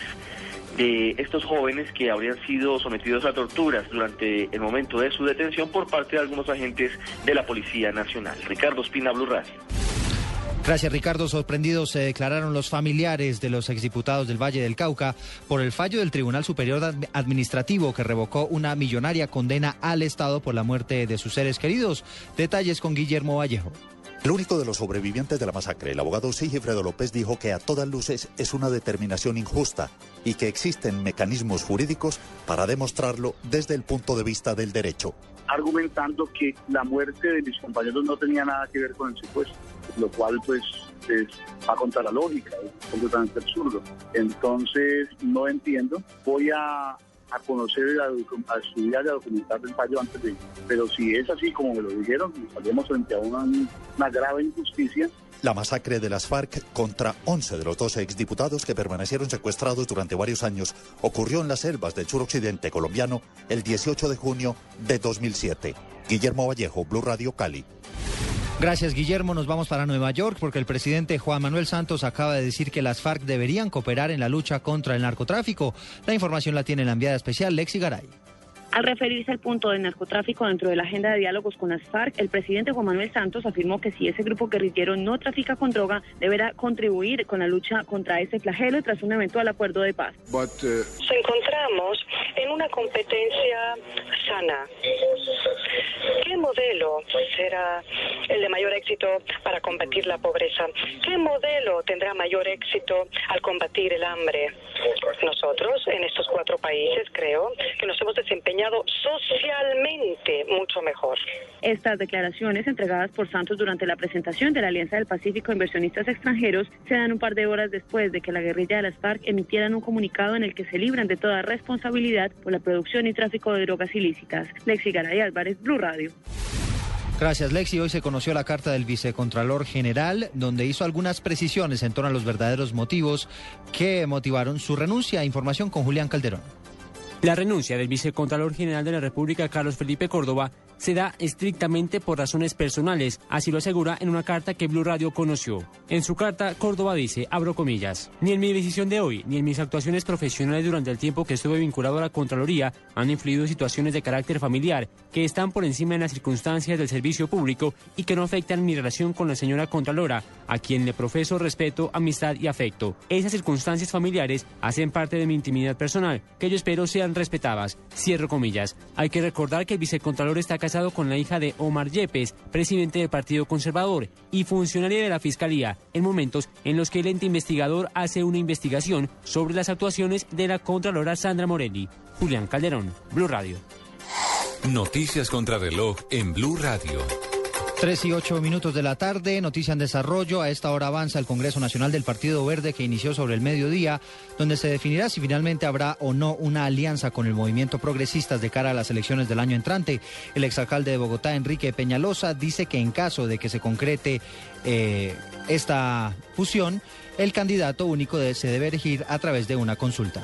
de estos jóvenes que habrían sido sometidos a torturas durante el momento de su detención por parte de algunos agentes de la Policía Nacional. Ricardo Espina, Blue Radio. Gracias, Ricardo. Sorprendidos se declararon los familiares de los exdiputados del Valle del Cauca por el fallo del Tribunal Superior Administrativo que revocó una millonaria condena al Estado por la muerte de sus seres queridos. Detalles con Guillermo Vallejo. El único de los sobrevivientes de la masacre, el abogado Sigifredo López, dijo que a todas luces es una determinación injusta y que existen mecanismos jurídicos para demostrarlo desde el punto de vista del derecho. Argumentando que la muerte de mis compañeros no tenía nada que ver con el secuestro, lo cual pues es, va contra la lógica, es completamente absurdo. Entonces no entiendo. Voy a a conocer, a, estudiar y a documentar el fallo antes de... Pero si es así como me lo dijeron, estaríamos frente a una, una grave injusticia La masacre de las FARC contra 11 de los 12 exdiputados que permanecieron secuestrados durante varios años ocurrió en las selvas del suroccidente colombiano el 18 de junio de 2007. Guillermo Vallejo, Blue Radio Cali. Gracias, Guillermo. Nos vamos para Nueva York porque el presidente Juan Manuel Santos acaba de decir que las FARC deberían cooperar en la lucha contra el narcotráfico. La información la tiene la enviada especial Lexi Garay. Al referirse al punto del narcotráfico dentro de la agenda de diálogos con las FARC, el presidente Juan Manuel Santos afirmó que si ese grupo guerrillero no trafica con droga, deberá contribuir con la lucha contra ese flagelo tras un eventual acuerdo de paz. Nos encontramos en una competencia sana. ¿Qué modelo será el de mayor éxito para combatir la pobreza? ¿Qué modelo tendrá mayor éxito al combatir el hambre? Nosotros, en estos cuatro países, creo que nos hemos desempeñado socialmente mucho mejor. Estas declaraciones entregadas por Santos durante la presentación de la Alianza del Pacífico a Inversionistas Extranjeros se dan un par de horas después de que la guerrilla de las FARC emitieran un comunicado en el que se libran de toda responsabilidad por la producción y tráfico de drogas ilícitas. Lexi Garay Álvarez, Blue Radio. Gracias, Lexi. Hoy se conoció la carta del vicecontralor general, donde hizo algunas precisiones en torno a los verdaderos motivos que motivaron su renuncia. Información con Julián Calderón. La renuncia del vicecontralor general de la República, Carlos Felipe Córdoba, se da estrictamente por razones personales, así lo asegura en una carta que Blue Radio conoció. En su carta, Córdoba dice, abro comillas, ni en mi decisión de hoy, ni en mis actuaciones profesionales durante el tiempo que estuve vinculado a la Contraloría han influido situaciones de carácter familiar que están por encima de las circunstancias del servicio público y que no afectan mi relación con la señora Contralora, a quien le profeso respeto, amistad y afecto. Esas circunstancias familiares hacen parte de mi intimidad personal, que yo espero respetadas. Cierro comillas. Hay que recordar que el vicecontralor está casado con la hija de Omar Yepes, presidente del Partido Conservador y funcionaria de la Fiscalía, en momentos en los que el ente investigador hace una investigación sobre las actuaciones de la Contralora Sandra Morelli. Julián Calderón, Blue Radio. Noticias contra reloj en Blue Radio. Tres y ocho minutos de la tarde, noticia en desarrollo. A esta hora avanza el Congreso Nacional del Partido Verde que inició sobre el mediodía, donde se definirá si finalmente habrá o no una alianza con el movimiento progresistas de cara a las elecciones del año entrante. El exalcalde de Bogotá, Enrique Peñalosa, dice que en caso de que se concrete eh, esta fusión, el candidato único de- se debe elegir a través de una consulta.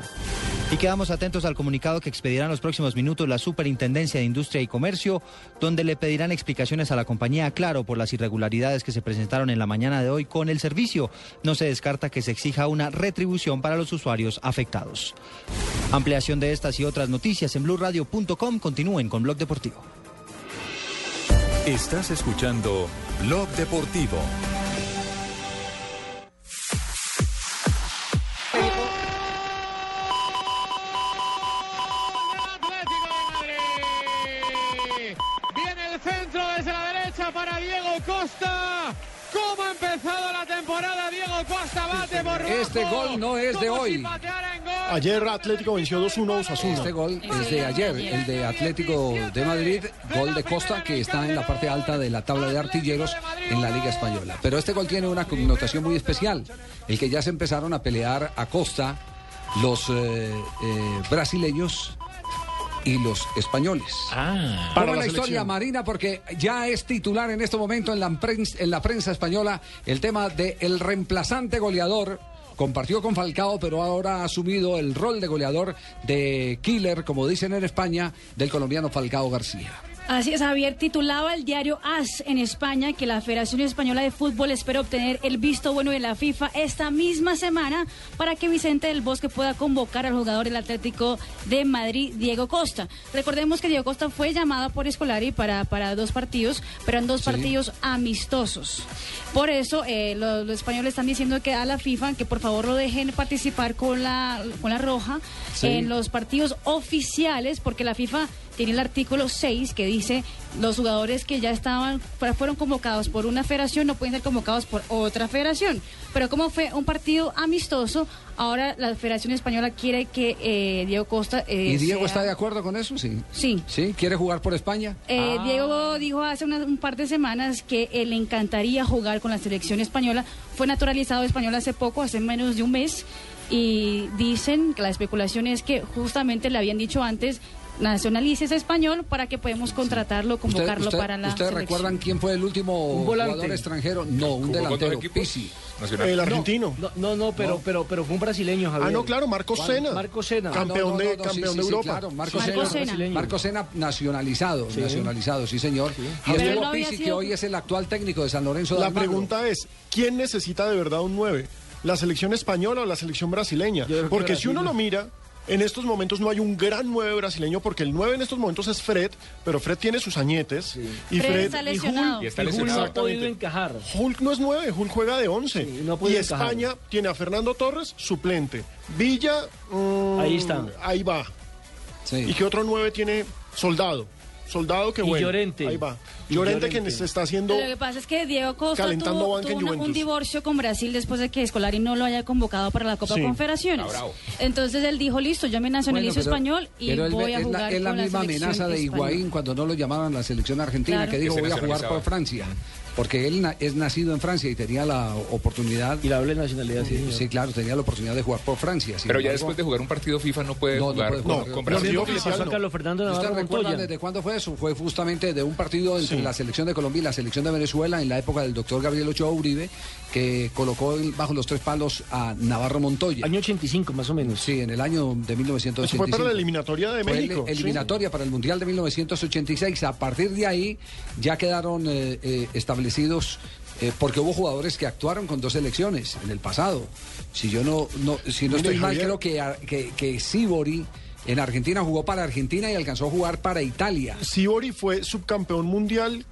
Y quedamos atentos al comunicado que expedirá en los próximos minutos la Superintendencia de Industria y Comercio, donde le pedirán explicaciones a la compañía Claro por las irregularidades que se presentaron en la mañana de hoy con el servicio. No se descarta que se exija una retribución para los usuarios afectados. Ampliación de estas y otras noticias en blurradio.com. Continúen con Blog Deportivo. Estás escuchando Blog Deportivo. Desde la derecha para Diego Costa. ¿Cómo ha empezado la temporada? Diego Costa bate por Este gol no es de si hoy. Ayer Atlético venció 2-1 a Osasuna. Este gol es de ayer, el de Atlético de Madrid, gol de Costa que está en la parte alta de la tabla de artilleros en la Liga Española. Pero este gol tiene una connotación muy especial, el que ya se empezaron a pelear a Costa los eh, eh, brasileños y los españoles. Ah, Para la la historia marina porque ya es titular en este momento en la prensa, en la prensa española el tema de el reemplazante goleador. Compartió con Falcao, pero ahora ha asumido el rol de goleador de killer, como dicen en España, del colombiano Falcao García. Así es, Javier. Titulaba el diario AS en España que la Federación Española de Fútbol espera obtener el visto bueno de la FIFA esta misma semana para que Vicente del Bosque pueda convocar al jugador del Atlético de Madrid, Diego Costa. Recordemos que Diego Costa fue llamado por Escolari para, para dos partidos, pero en dos Sí. partidos amistosos. Por eso eh, los, los españoles están diciendo que a la FIFA que por favor lo dejen participar con la, con la roja Sí. en los partidos oficiales, porque la FIFA tiene el artículo 6 que dice los jugadores que ya estaban fueron convocados por una federación no pueden ser convocados por otra federación. Pero como fue un partido amistoso, ahora la Federación Española quiere que eh, Diego Costa eh, ¿Y Diego sea- está de acuerdo con eso? Sí. Sí. ¿Sí? ¿Quiere jugar por España? Eh, Ah. Diego dijo hace una- un par de semanas que eh, le encantaría jugar con la selección española. Fue naturalizado español hace poco, hace menos de un mes. y dicen que la especulación es que justamente le habían dicho antes nacionalice ese español para que podamos contratarlo, convocarlo ¿Usted- para la ¿Ustedes selección. recuerdan quién fue el último jugador extranjero? No, un ¿Jugó con delantero. Nacional. El No, argentino. No, no, no, pero, pero, pero fue un brasileño, Javier. Ah, no, claro, Marco Sena. Marco Sena. Campeón de- campeón sí, de sí, sí, Europa. Marco, Sí, Sena, Marco nacionalizado, Sí. nacionalizado, sí señor. Y Pero no Pizzi, que hoy es el actual técnico de San Lorenzo de La Almagro. pregunta es, ¿quién necesita de verdad un 9? ¿La selección española o la selección brasileña? Porque si uno lo mira, en estos momentos no hay un gran 9 brasileño, porque el 9 en estos momentos es Fred, pero Fred tiene sus añetes. Y Fred Fred, está y lesionado. Y está Y Hulk no ha podido encajar. Hulk no es 9, Hulk juega de 11. Sí, no y encajar. España tiene a Fernando Torres, suplente. Villa, mm, Ahí está. Ahí va. Sí. ¿Y qué otro 9 tiene? Soldado. Soldado que Y bueno. Llorente. Ahí va. Y Llorente, que Llorente. se está haciendo... Lo que pasa es que Diego Costa Calentando tuvo, banca en un divorcio con Brasil después de que Escolari no lo haya convocado para la Copa Sí. Confederaciones. Ah. Entonces él dijo, listo, yo me nacionalizo Bueno, pero- español y pero él- voy a es jugar la, es la con misma selección amenaza de española". Higuaín cuando no lo llamaban la selección argentina, Claro. que dijo voy a jugar por Francia. Porque él na- es nacido en Francia y tenía la oportunidad. Y la doble nacionalidad, sí. Sí, claro, tenía la oportunidad de jugar por Francia. Pero ya después de jugar un partido FIFA no puede No, no jugar puede con- jugar. con No, Lo Brasil. mismo que le oficial pasó a no. Carlos Fernando ¿Ustedes Navarro recuerdan Montoya. desde cuándo fue eso? Fue justamente de un partido entre Sí. la selección de Colombia y la selección de Venezuela en la época del doctor Gabriel Ochoa Uribe, que colocó bajo los tres palos a Navarro Montoya. Año 85, más o menos. Sí, en el año de 1985. Eso fue para la eliminatoria de Fue México. el- eliminatoria para el Mundial de 1986. A partir de ahí ya quedaron eh, eh, establecidos, eh, porque hubo jugadores que actuaron con dos selecciones en el pasado. Si yo no, no si no estoy mal, creo que, que, que Sibori en Argentina jugó para Argentina y alcanzó a jugar para Italia. Sibori fue subcampeón mundial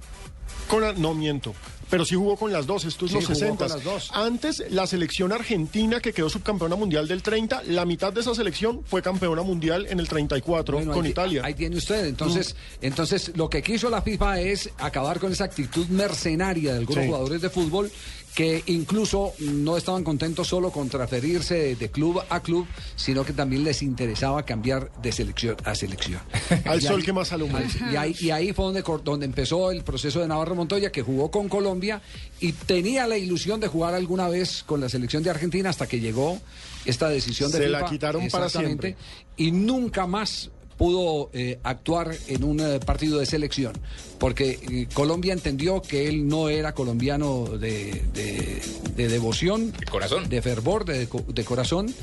con no miento pero sí jugó con las dos, esto es Sí, los jugó 60. con las dos. Antes, la selección argentina que quedó subcampeona mundial del 30, la mitad de esa selección fue campeona mundial en el 34 Bueno, con ahí, Italia. Ahí tiene usted. Entonces, entonces lo que quiso la FIFA es acabar con esa actitud mercenaria de algunos Sí. jugadores de fútbol que incluso no estaban contentos solo con transferirse de club a club, sino que también les interesaba cambiar de selección a selección. Al Y sol ahí- que más alumbre. Y ahí, y ahí fue donde, empezó el proceso de Navarro Montoya, que jugó con Colombia y tenía la ilusión de jugar alguna vez con la selección de Argentina hasta que llegó esta decisión de Se FIFA. la quitaron para Exactamente. Y nunca más pudo eh, actuar en un eh, partido de selección, porque eh, Colombia entendió que él no era colombiano de, de- de devoción, De corazón. de fervor, de, de corazón,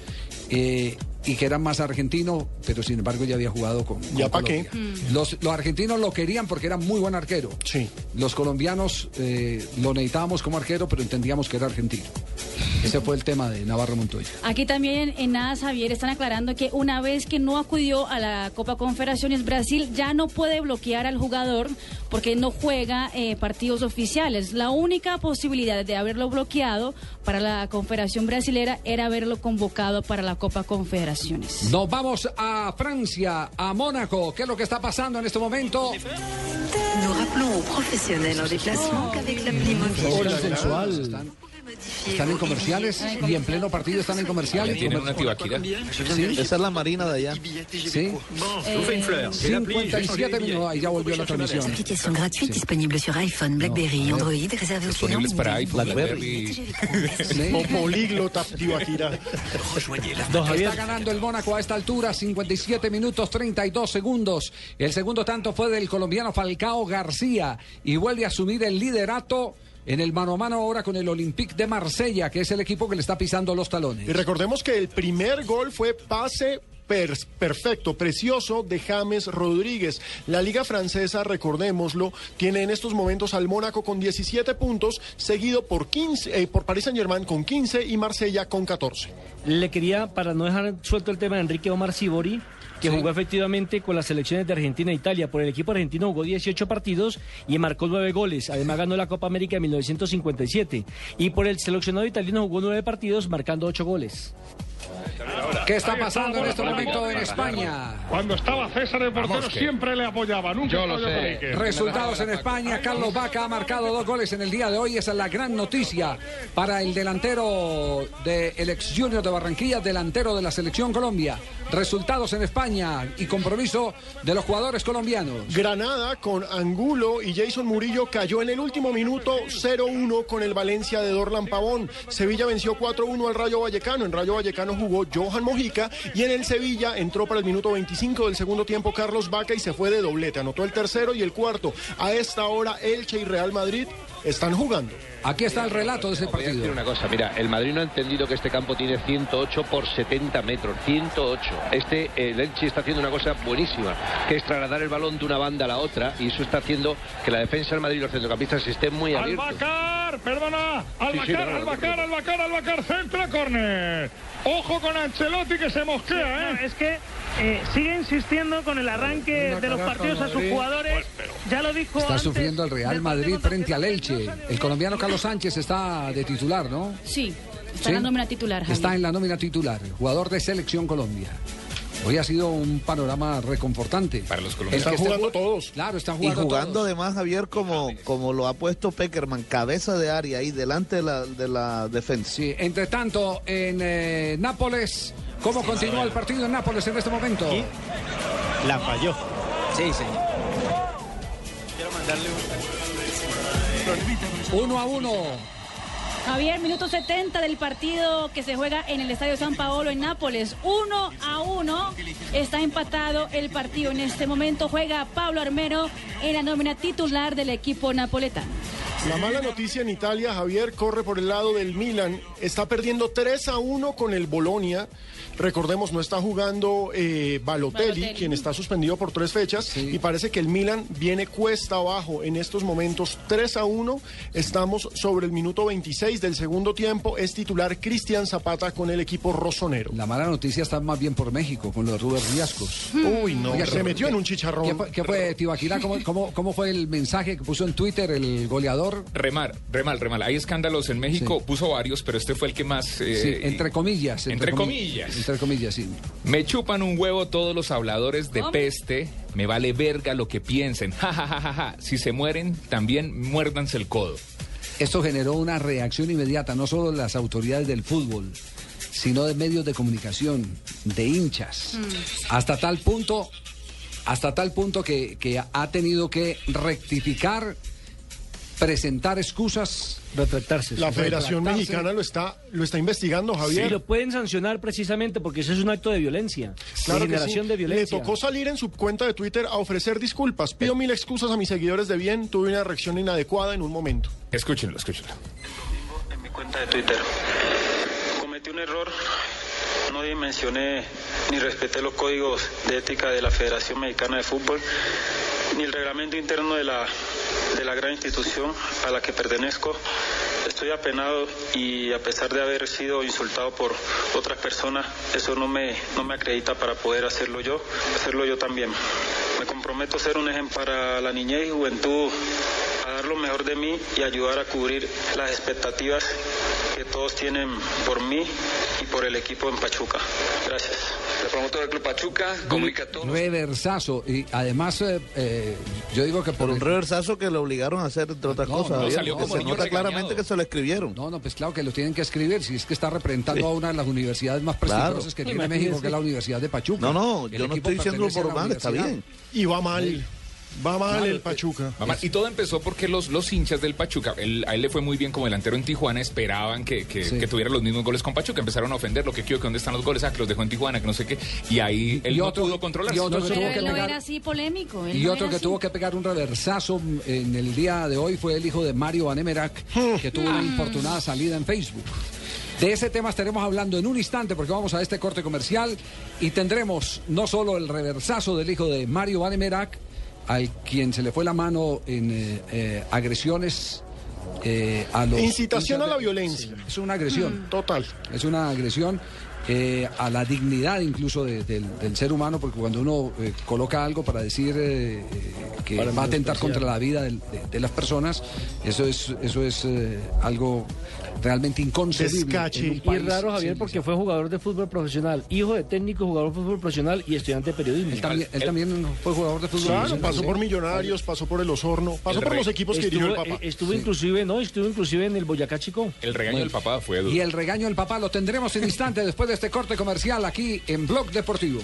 eh, y que era más argentino, pero sin embargo ya había jugado con, con ¿Ya qué? Colombia. Los, los argentinos lo querían porque era muy buen arquero. Sí. Los colombianos eh, lo necesitábamos como arquero, pero entendíamos que era argentino. Ese fue el tema de Navarro Montoya. Aquí también en nada, Javier, están aclarando que una vez que no acudió a la Copa Confederaciones, Brasil ya no puede bloquear al jugador porque no juega eh, partidos oficiales. La única posibilidad de haberlo bloqueado para la Confederación Brasilera era haberlo convocado para la Copa Confederaciones. Nos vamos a Francia, a Mónaco. ¿Qué es lo que está pasando en este momento? Nous rappelons aux professionnels en déplacement qu'avec l'appli mobile. Están, en comerciales y en pleno partido están en comerciales. Tienen una tibaquira. Esa es la marina de allá. Sí. 57 minutos. Ahí ya volvió la transmisión. application gratuite disponible sur iPhone, BlackBerry, Android, réservée aux clients Disponibles para iPhone, BlackBerry. Sí. O políglota, Tibaquira. Está ganando el Mónaco a esta altura, 57 minutos 32 segundos. El segundo tanto fue del colombiano Falcao García y vuelve a asumir el liderato en el mano a mano ahora con el Olympique de Marsella, que es el equipo que le está pisando los talones. Y recordemos que el primer gol fue pase per- perfecto, precioso de James Rodríguez. La liga francesa, recordémoslo, tiene en estos momentos al Mónaco con 17 puntos, seguido por 15, eh, por Paris Saint-Germain con 15 y Marsella con 14. le quería, para no dejar suelto el tema de Enrique Omar Sibori, que Sí. jugó efectivamente con las selecciones de Argentina e Italia. Por el equipo argentino jugó 18 partidos y marcó 9 goles. Además ganó la Copa América en 1957. Y por el seleccionado italiano jugó 9 partidos marcando 8 goles. ¿Qué está pasando en este momento en España. Cuando estaba César el portero siempre le apoyaba, nunca Yo lo sé. Resultados en España. Carlos Vaca ha marcado dos goles en el día de hoy. Esa es la gran noticia para el delantero del ex Junior de Barranquilla, delantero de la selección Colombia. Resultados en España y compromiso de los jugadores colombianos. Granada con Angulo y Jason Murillo cayó en el último minuto 0-1 con el Valencia de Dorlan Pavón. Sevilla venció 4-1 al Rayo Vallecano. En Rayo Vallecano jugó Johan Mojica y en el Sevilla entró para el minuto 25 del segundo tiempo Carlos Vaca y se fue de doblete. Anotó el tercero y el cuarto. A esta hora Elche y Real Madrid están jugando. Aquí está el relato de ese Voy a decir partido. una cosa, mira, el Madrid no ha entendido que este campo tiene 108 por 70 metros, 108. Este, el Elche está haciendo una cosa buenísima, que es trasladar el balón de una banda a la otra, y eso está haciendo que la defensa del Madrid y los centrocampistas estén muy abiertos. Albacar, perdona, Albacar, sí, no, no, no, Albacar, Albacar, Albacar, centra, córner. Ojo con Ancelotti que se mosquea, ¿eh? es que eh, sigue insistiendo con el arranque de los partidos a sus jugadores. Ya lo dijo Está antes. sufriendo el Real Madrid frente al Elche. El colombiano Carlos Sánchez está de titular, ¿no? Sí, está ¿Sí? en la nómina titular. Está en la nómina titular, jugador de Selección Colombia. Hoy ha sido un panorama reconfortante. Para los Están jugando todos. Claro, están Y jugando jugando todos. además, Javier, como, como lo ha puesto Peckerman, cabeza de área ahí delante de la, de la defensa. Sí, entre tanto, en eh, Nápoles, ¿cómo continúa el partido en Nápoles en este momento? La falló. Sí, señor. Quiero mandarle Uno a uno. Javier, minuto 70 del partido que se juega en el Estadio San Paolo en Nápoles. Uno a uno. Está empatado el partido. En este momento juega Pablo Armero en la nómina titular del equipo napoletano. La mala noticia en Italia, Javier corre por el lado del Milan, está perdiendo 3 a 1 con el Bolonia. Recordemos, no está jugando eh, Balotelli, Balotelli. quien está suspendido por tres fechas, y parece que el Milan viene cuesta abajo en estos momentos 3 a 1. Estamos sobre el minuto 26 del segundo tiempo. Es titular Cristian Zapata con el equipo rosonero. La mala noticia está más bien por México, con los Rubén Riascos. Uy, no, Oiga, se ¿qué- metió en un ¿Qué chicharrón. fue, qué fue, Tibaquirá? ¿Cómo, cómo, cómo fue el mensaje que puso en Twitter el goleador? Remar, remal, remal. Hay escándalos en México, puso varios, pero este fue el que más... eh, Sí, entre comillas. entre comi- comillas. Entre comillas, sí. Me chupan un huevo todos los habladores de peste. Me vale verga lo que piensen. Ja, ja, ja, ja, ja. Si se mueren, también muérdanse el codo. Esto generó una reacción inmediata, no solo de las autoridades del fútbol, sino de medios de comunicación, de hinchas. Hasta tal punto, hasta tal punto que, que ha tenido que rectificar, presentar excusas. Retractarse. La Federación retractarse. Mexicana lo está, lo está investigando, Sí, Javier. lo pueden sancionar precisamente porque eso es un acto de violencia. Claro de generación sí. de violencia. Le tocó salir en su cuenta de Twitter a ofrecer disculpas. Pido mil excusas a mis seguidores de bien. Tuve una reacción inadecuada en un momento. Escúchenlo, escúchenlo. mi cuenta de Twitter. Cometí un error, no dimensioné ni respeté los códigos de ética de la Federación Mexicana de Fútbol, ni el reglamento interno de la, de la gran institución a la que pertenezco. Estoy apenado y a pesar de haber sido insultado por otras personas, eso no me, no me acredita para poder hacerlo yo, hacerlo yo también. Me comprometo a ser un ejemplo para la niñez y juventud, a dar lo mejor de mí y ayudar a cubrir las expectativas que todos tienen por mí y por el equipo en Pachuca. Gracias. El promotor del Club Pachuca comunica a todos. Reversazo. Y además, eh, eh, yo digo que por, un reversazo que lo obligaron a hacer, entre otras No, cosas. no, salió como se niño nota regañado. claramente que se lo escribieron. No, no, pues claro que lo tienen que escribir. Si es que está representando a una de las universidades más Claro. prestigiosas que tiene Imagínese. México, que es la Universidad de Pachuca. No, no, El yo no estoy diciéndolo por mal, está bien. Y va mal. Va mal Claro, el Pachuca. Va mal. Y todo empezó porque los, los hinchas del Pachuca, él- a él le fue muy bien como delantero en Tijuana, esperaban que, que, Sí. que tuviera los mismos goles con Pachuca, empezaron a ofender lo que quiero, que dónde están los goles, ah, que los dejó en Tijuana, que no sé qué, y ahí él Y no otro- pudo controlarse. y otro que tuvo que pegar- era así polémico. Y otro era que así. tuvo que pegar un reversazo en el día de hoy fue el hijo de Mario Vanemerac, que tuvo una infortunada salida en Facebook. De ese tema estaremos hablando en un instante porque vamos a este corte comercial y tendremos no solo el reversazo del hijo de Mario Vanemerac, al quien se le fue la mano en eh, eh, agresiones eh, a los... Incitación a la violencia. Sí, es una agresión. Total. Es una agresión eh, a la dignidad incluso de- del, del ser humano, porque cuando uno eh, coloca algo para decir eh, que Para va a atentar contra la vida de, de las personas, eso es, eso es eh, algo realmente inconcebible. Descache. en un Y raro, Javier, porque fue jugador de fútbol profesional, hijo de técnico, jugador de fútbol profesional y estudiante de periodismo. Él también, él también fue jugador de fútbol. Claro, pasó por Millonarios, pasó por el Osorno, pasó El por los equipos que dirigió el Estuvo, papá. eh, estuvo inclusive, no, estuvo inclusive en el Boyacá Chico. El regaño del papá fue duro. Y el regaño del papá lo tendremos en instante después de este corte comercial aquí en Blog Deportivo.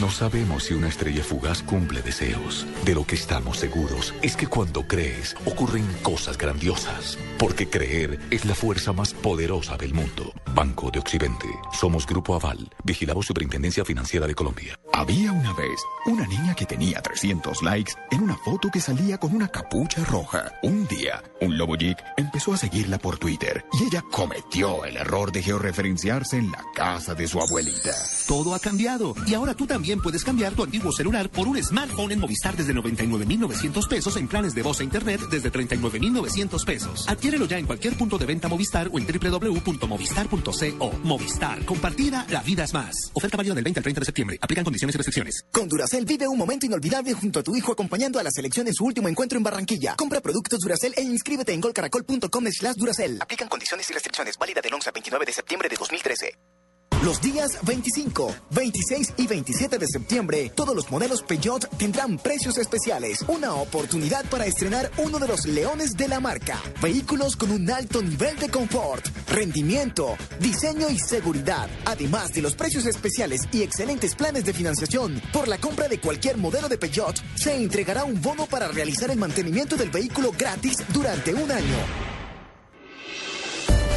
No sabemos si una estrella fugaz cumple deseos. De lo que estamos seguros es que cuando crees ocurren cosas grandiosas. Porque creer es la fuerza más poderosa del mundo. Banco de Occidente. Somos Grupo Aval. Vigilamos Superintendencia Financiera de Colombia. Había una vez una niña que tenía 300 likes en una foto que salía con una capucha roja. Un día, un lobo geek empezó a seguirla por Twitter y ella cometió el error de georreferenciarse en la casa de su abuelita. Todo ha cambiado y ahora tú también puedes cambiar tu antiguo celular por un smartphone en Movistar desde 99,900 pesos en planes de voz e internet desde 39,900 pesos. Adquiérelo ya en cualquier punto de venta Movistar o en www.movistar.co. Movistar, compartida, la vida es más. Oferta válida del 20 al 30 de septiembre. Aplican condiciones y restricciones. Con Duracel vive un momento inolvidable junto a tu hijo acompañando a la selección en su último encuentro en Barranquilla. Compra productos Duracel e inscríbete en golcaracol.com slash Duracel. Aplican condiciones y restricciones. Válida del 11 al 29 de septiembre de 2013. Los días 25, 26 y 27 de septiembre, todos los modelos Peugeot tendrán precios especiales. Una oportunidad para estrenar uno de los leones de la marca. Vehículos con un alto nivel de confort, rendimiento, diseño y seguridad. Además de los precios especiales y excelentes planes de financiación, por la compra de cualquier modelo de Peugeot, se entregará un bono para realizar el mantenimiento del vehículo gratis durante un año.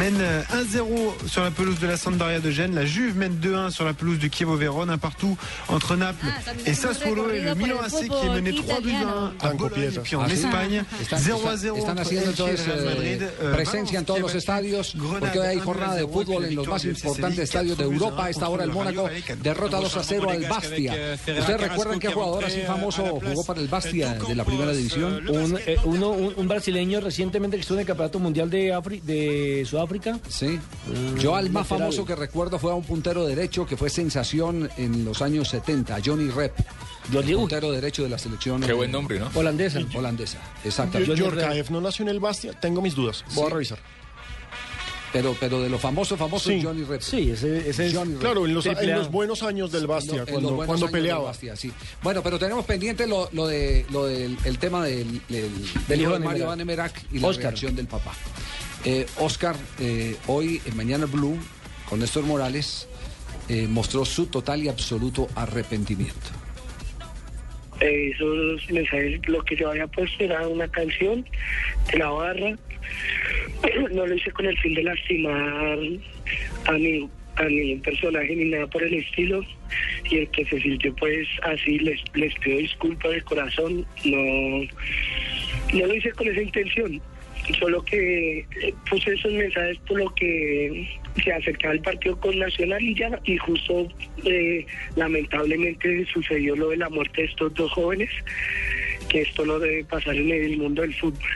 Mène euh, 1-0 sur la pelouse de la Sampdoria de Gênes. La Juve mène 2-1 sur la pelouse du Chievo Vérone. Un partout entre Naples et Sassuolo et le Milan AC qui est mené 3 buts à 1 à Bologne. Et puis en Ah. Espagne, Están- 0 à están- 0 Están entre haciendo Elche y entonces Real Madrid. Euh, presencia en todos los estadios, porque hoy hay jornada de fútbol en los más importantes estadios de Europa. A esta hora el Mónaco derrota 2 a 0 al Bastia. ¿Ustedes recuerdan qué jugador así famoso jugó para el Bastia de la primera división? Un, eh, uno, un, un brasileño recientemente que estuvo en el Campeonato Mundial de, Afri- de Sudáfrica. Sí. Yo al más lateral. famoso que recuerdo fue a un puntero derecho que fue sensación en los años 70, Johnny Rep. puntero derecho de la selección. Qué buen nombre, ¿no? Holandesa. Holandesa, exactamente. Yorkaev no nació en el Bastia, tengo mis dudas. Voy Sí. a revisar. Pero, pero de los famosos, famosos, Sí. Johnny Rep. Sí, ese, ese es Johnny Rep. Claro, en los, en buenos años del Bastia, cuando, peleaba. Bastia, sí. Bueno, pero tenemos pendiente lo, lo de lo del el tema del, del, Del hijo de Mario. Van Emerac y la Oscar. reacción del papá. Eh, Oscar, eh, hoy en Mañana Blue, con Néstor Morales, eh, mostró su total y absoluto arrepentimiento. Eh, esos mensajes, lo que yo había puesto era una canción de la barra. No lo hice con el fin de lastimar a mi, a mi personaje ni nada por el estilo. Y el que se sintió pues así, les, les pido disculpas de corazón. No, no lo hice con esa intención. Solo que eh, puse esos mensajes por lo que se acercaba el partido con Nacional y ya, y justo eh, lamentablemente sucedió lo de la muerte de estos dos jóvenes, que esto no debe pasar en el mundo del fútbol.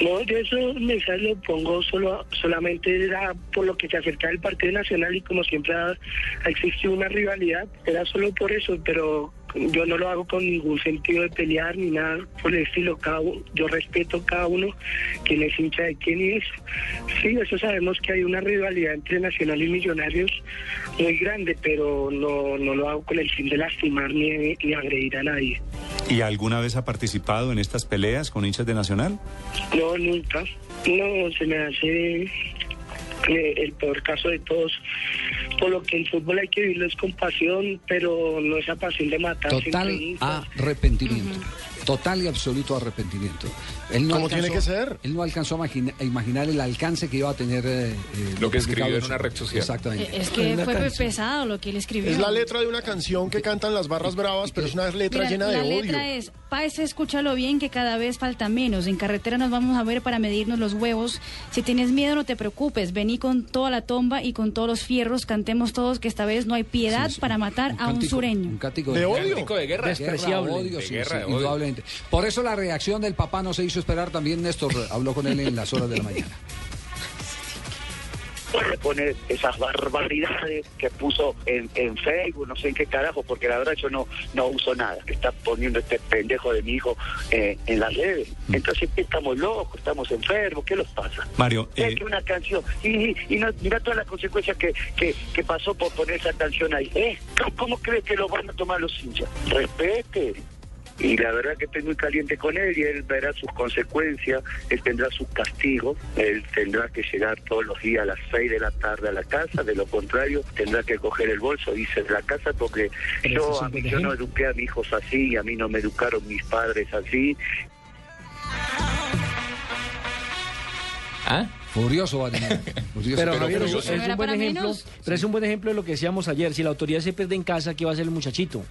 No, yo esos mensajes lo pongo solo, solamente era por lo que se acercaba el partido nacional y como siempre ha, ha existido una rivalidad, era solo por eso, pero yo no lo hago con ningún sentido de pelear ni nada por el estilo. Cada uno, yo respeto cada uno, quién es hincha de quién y eso. Sí, eso sabemos que hay una rivalidad entre Nacional y Millonarios muy grande, pero no, no lo hago con el fin de lastimar ni, ni agredir a nadie. ¿Y alguna vez ha participado en estas peleas con hinchas de Nacional? No, nunca. No, se me hace eh, el peor caso de todos. Por lo que el fútbol hay que vivirlo es con pasión, pero no esa pasión de matar. Total arrepentimiento. Total y absoluto arrepentimiento. Él ¿Cómo tiene que ser? Él no alcanzó a, imagina- a imaginar el alcance que iba a tener. eh, eh, Lo que escribió en una red social. Exactamente. Es que fue pesado lo que él escribió. Es la letra de una canción que cantan las barras bravas, pero es una letra Mira, llena de la odio. letra es, Paez, escúchalo bien que cada vez falta menos. En carretera nos vamos a ver para medirnos los huevos. Si tienes miedo, no te preocupes. Vení con toda la tomba y con todos los fierros. Cantemos todos que esta vez no hay piedad para matar a un sureño. Un cántico De de, odio. Cántico de guerra. Despreciable. Guerra, odio, de sí, guerra, odio. indudablemente. Por eso la reacción del papá no se hizo esperar. También Néstor habló con él en las horas de la mañana. Poner esas barbaridades que puso en, en Facebook, no sé en qué carajo, porque la verdad yo no, no uso nada, que está poniendo este pendejo de mi hijo eh, en las redes. Entonces, ¿qué estamos locos? ¿Estamos enfermos? ¿Qué los pasa? Mario, Es eh, que una canción, y, y no, mira todas las consecuencias que, que, que pasó por poner esa canción ahí. ¿Eh? ¿Cómo, cómo crees que lo van a tomar los hinchas? Respete. Y la verdad que estoy muy caliente con él y él verá sus consecuencias, él tendrá sus castigos, él tendrá que llegar todos los días a las 6 de la tarde a la casa, de lo contrario tendrá que coger el bolso y irse de la casa porque yo, a mí, yo no eduqué a mis hijos así, y a mí no me educaron mis padres así, ¿Ah? Furioso. Pero, Javier, Pero- es, es un buen ejemplo, pero es un buen ejemplo de lo que decíamos ayer. Si la autoridad se pierde en casa, ¿qué va a hacer el muchachito?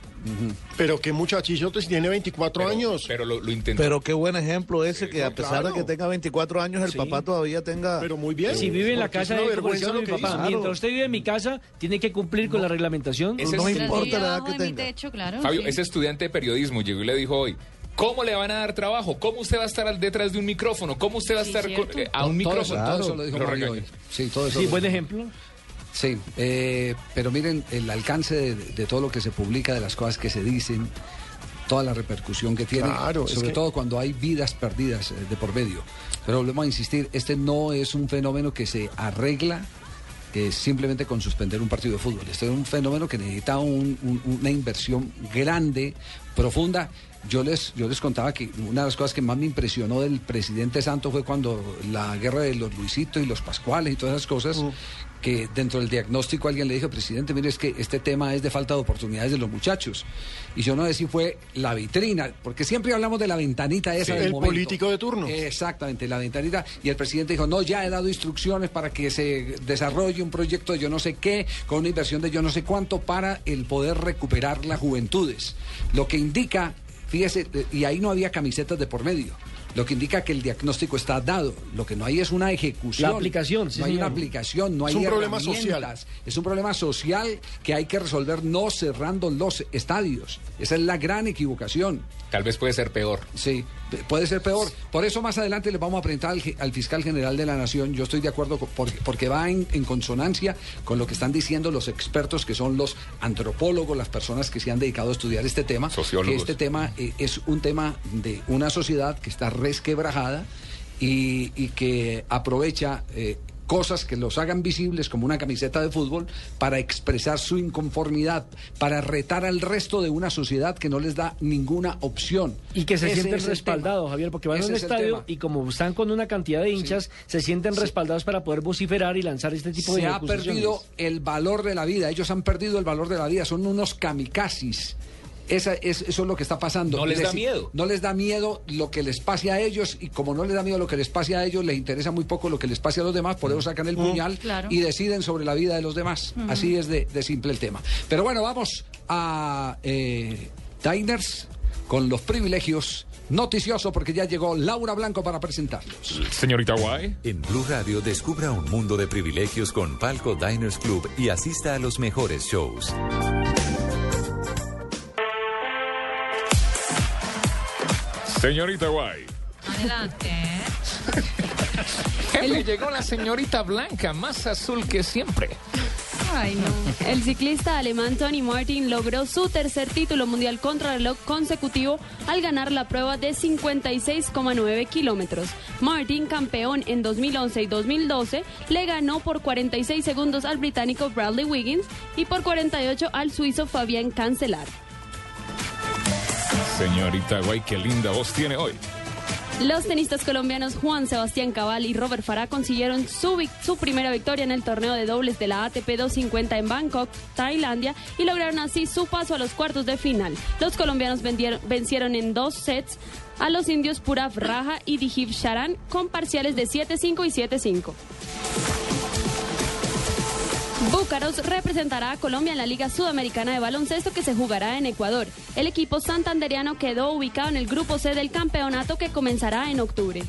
Pero qué muchachillo, si tiene 24 años. Pero lo, lo intentó. Pero qué buen ejemplo ese, que a pesar claro. de que tenga 24 años, el Sí. papá todavía tenga... Pero muy bien. Si vive en la casa de vergüenza mi que papá, mientras usted vive en mi casa, tiene que cumplir con la reglamentación. Ese no es- importa la edad que tenga. techo, claro. Fabio, sí. ese estudiante de periodismo llegó y le dijo hoy, ¿cómo le van a dar trabajo? ¿Cómo usted va a estar al- detrás de un micrófono? ¿Cómo usted va a Sí, estar con- eh, a un todo micrófono? eso, todo eso lo dijo Lo Mario hoy. Sí, todo eso. Sí, lo- buen ejemplo. Sí, eh, pero miren el alcance de, de todo lo que se publica, de las cosas que se dicen, toda la repercusión que tiene, Claro, es sobre que- todo cuando hay vidas perdidas eh, de por medio. Pero volvemos a insistir, este no es un fenómeno que se arregla simplemente con suspender un partido de fútbol. Este es un fenómeno que necesita un- un- una inversión grande, profunda. Yo les, yo les contaba que una de las cosas que más me impresionó del presidente Santos fue cuando la guerra de los Luisitos y los Pascuales y todas esas cosas, que dentro del diagnóstico alguien le dijo, presidente, mire, es que este tema es de falta de oportunidades de los muchachos. Y yo no sé si fue la vitrina, porque siempre hablamos de la ventanita esa Sí. del El momento. político de turno. Exactamente, la ventanita. Y el presidente dijo, no, ya he dado instrucciones para que se desarrolle un proyecto de yo no sé qué, con una inversión de yo no sé cuánto, para el poder recuperar las juventudes. Lo que indica, fíjese, eh, y ahí no había camisetas de por medio. Lo que indica que el diagnóstico está dado. Lo que no hay es una ejecución. La aplicación, sí, No hay una aplicación, no Es hay un problema social. Es un problema social que hay que resolver no cerrando los estadios. Esa es la gran equivocación. Tal vez puede ser peor. Sí, puede ser peor. Por eso más adelante le vamos a presentar al, fiscal general de la Nación. Yo estoy de acuerdo con- porque, porque va en, en consonancia con lo que están diciendo los expertos, que son los antropólogos, las personas que se han dedicado a estudiar este tema. Sociólogos. Que este tema eh, es un tema de una sociedad que está resquebrajada y, y que aprovecha... eh, cosas que los hagan visibles como una camiseta de fútbol para expresar su inconformidad, para retar al resto de una sociedad que no les da ninguna opción. Y que se Ese sienten respaldados. Javier, porque van a Ese un es el estadio y como están con una cantidad de hinchas, se sienten respaldados para poder vociferar y lanzar este tipo de se ha perdido el valor de la vida. Ellos han perdido el valor de la vida. Son unos kamikazes. Esa es, eso es lo que está pasando. No les Es da miedo. No les da miedo lo que les pase a ellos y como no les da miedo lo que les pase a ellos, les interesa muy poco lo que les pase a los demás, por eso sacan el puñal Claro. y deciden sobre la vida de los demás. Así es de, de simple el tema. Pero bueno, vamos a eh, Diners con los privilegios. Noticioso porque ya llegó Laura Blanco para presentarlos. Señorita Guay. En Blue Radio descubra un mundo de privilegios con Palco Diners Club y asista a los mejores shows. Señorita Guay. Adelante. Jefe, llegó la señorita Blanca, más azul que siempre. Ay, no. El ciclista alemán Tony Martin logró su tercer título mundial contrarreloj consecutivo al ganar la prueba de 56,9 kilómetros. Martin, campeón en 2011 y 2012, le ganó por 46 segundos al británico Bradley Wiggins y por 48 al suizo Fabián Cancelar. Señorita Guay, qué linda voz tiene hoy. Los tenistas colombianos Juan Sebastián Cabal y Robert Farah consiguieron su, primera victoria en el torneo de dobles de la ATP 250 en Bangkok, Tailandia, y lograron así su paso a los cuartos de final. Los colombianos vencieron en dos sets a los indios Purav Raja y Dijiv Sharan con parciales de 7-5 y 7-5. Búcaros representará a Colombia en la Liga Sudamericana de Baloncesto que se jugará en Ecuador. El equipo santandereano quedó ubicado en el grupo C del campeonato que comenzará en octubre.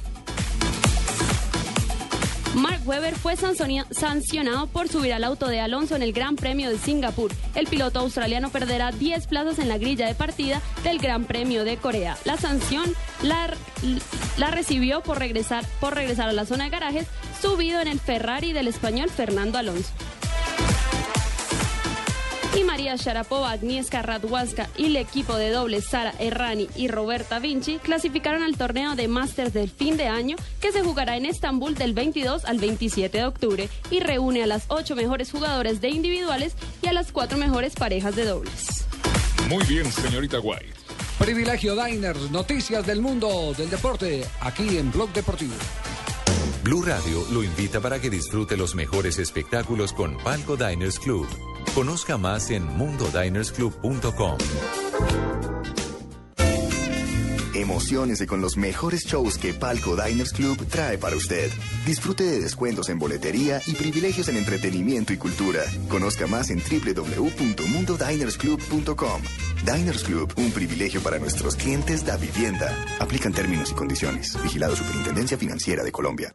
Mark Webber fue sancionado por subir al auto de Alonso en el Gran Premio de Singapur. El piloto australiano perderá 10 plazas en la grilla de partida del Gran Premio de Corea. La sanción la, la recibió por regresar, por regresar a la zona de garajes, subido en el Ferrari del español Fernando Alonso. Y María Sharapova, Agnieszka Radwaska y el equipo de dobles Sara Errani y Roberta Vinci clasificaron al torneo de Masters del fin de año que se jugará en Estambul del 22 al 27 de octubre y reúne a las ocho mejores jugadores de individuales y a las cuatro mejores parejas de dobles. Muy bien, señorita White. Privilegio Diners, noticias del mundo del deporte, aquí en Blog Deportivo. Blue Radio lo invita para que disfrute los mejores espectáculos con Palco Diners Club. Conozca más en mundodinersclub.com. Emociones con los mejores shows que Palco Diners Club trae para usted. Disfrute de descuentos en boletería y privilegios en entretenimiento y cultura. Conozca más en www.mundodinersclub.com. Diners Club, un privilegio para nuestros clientes da vivienda. Aplican términos y condiciones. Vigilado Superintendencia Financiera de Colombia.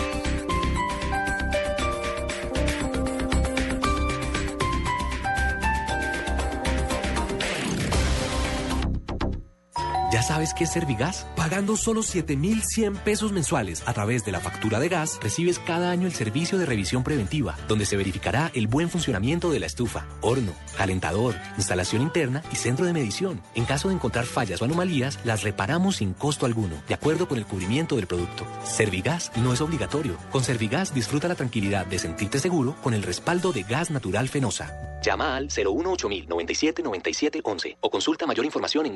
¿Ya sabes qué es Servigas? Pagando solo 7,100 pesos mensuales a través de la factura de gas, recibes cada año el servicio de revisión preventiva, donde se verificará el buen funcionamiento de la estufa, horno, calentador, instalación interna y centro de medición. En caso de encontrar fallas o anomalías, las reparamos sin costo alguno, de acuerdo con el cubrimiento del producto. Servigas no es obligatorio. Con Servigas disfruta la tranquilidad de sentirte seguro con el respaldo de gas natural Fenosa. Llama al 018 97 97 11 o consulta mayor información en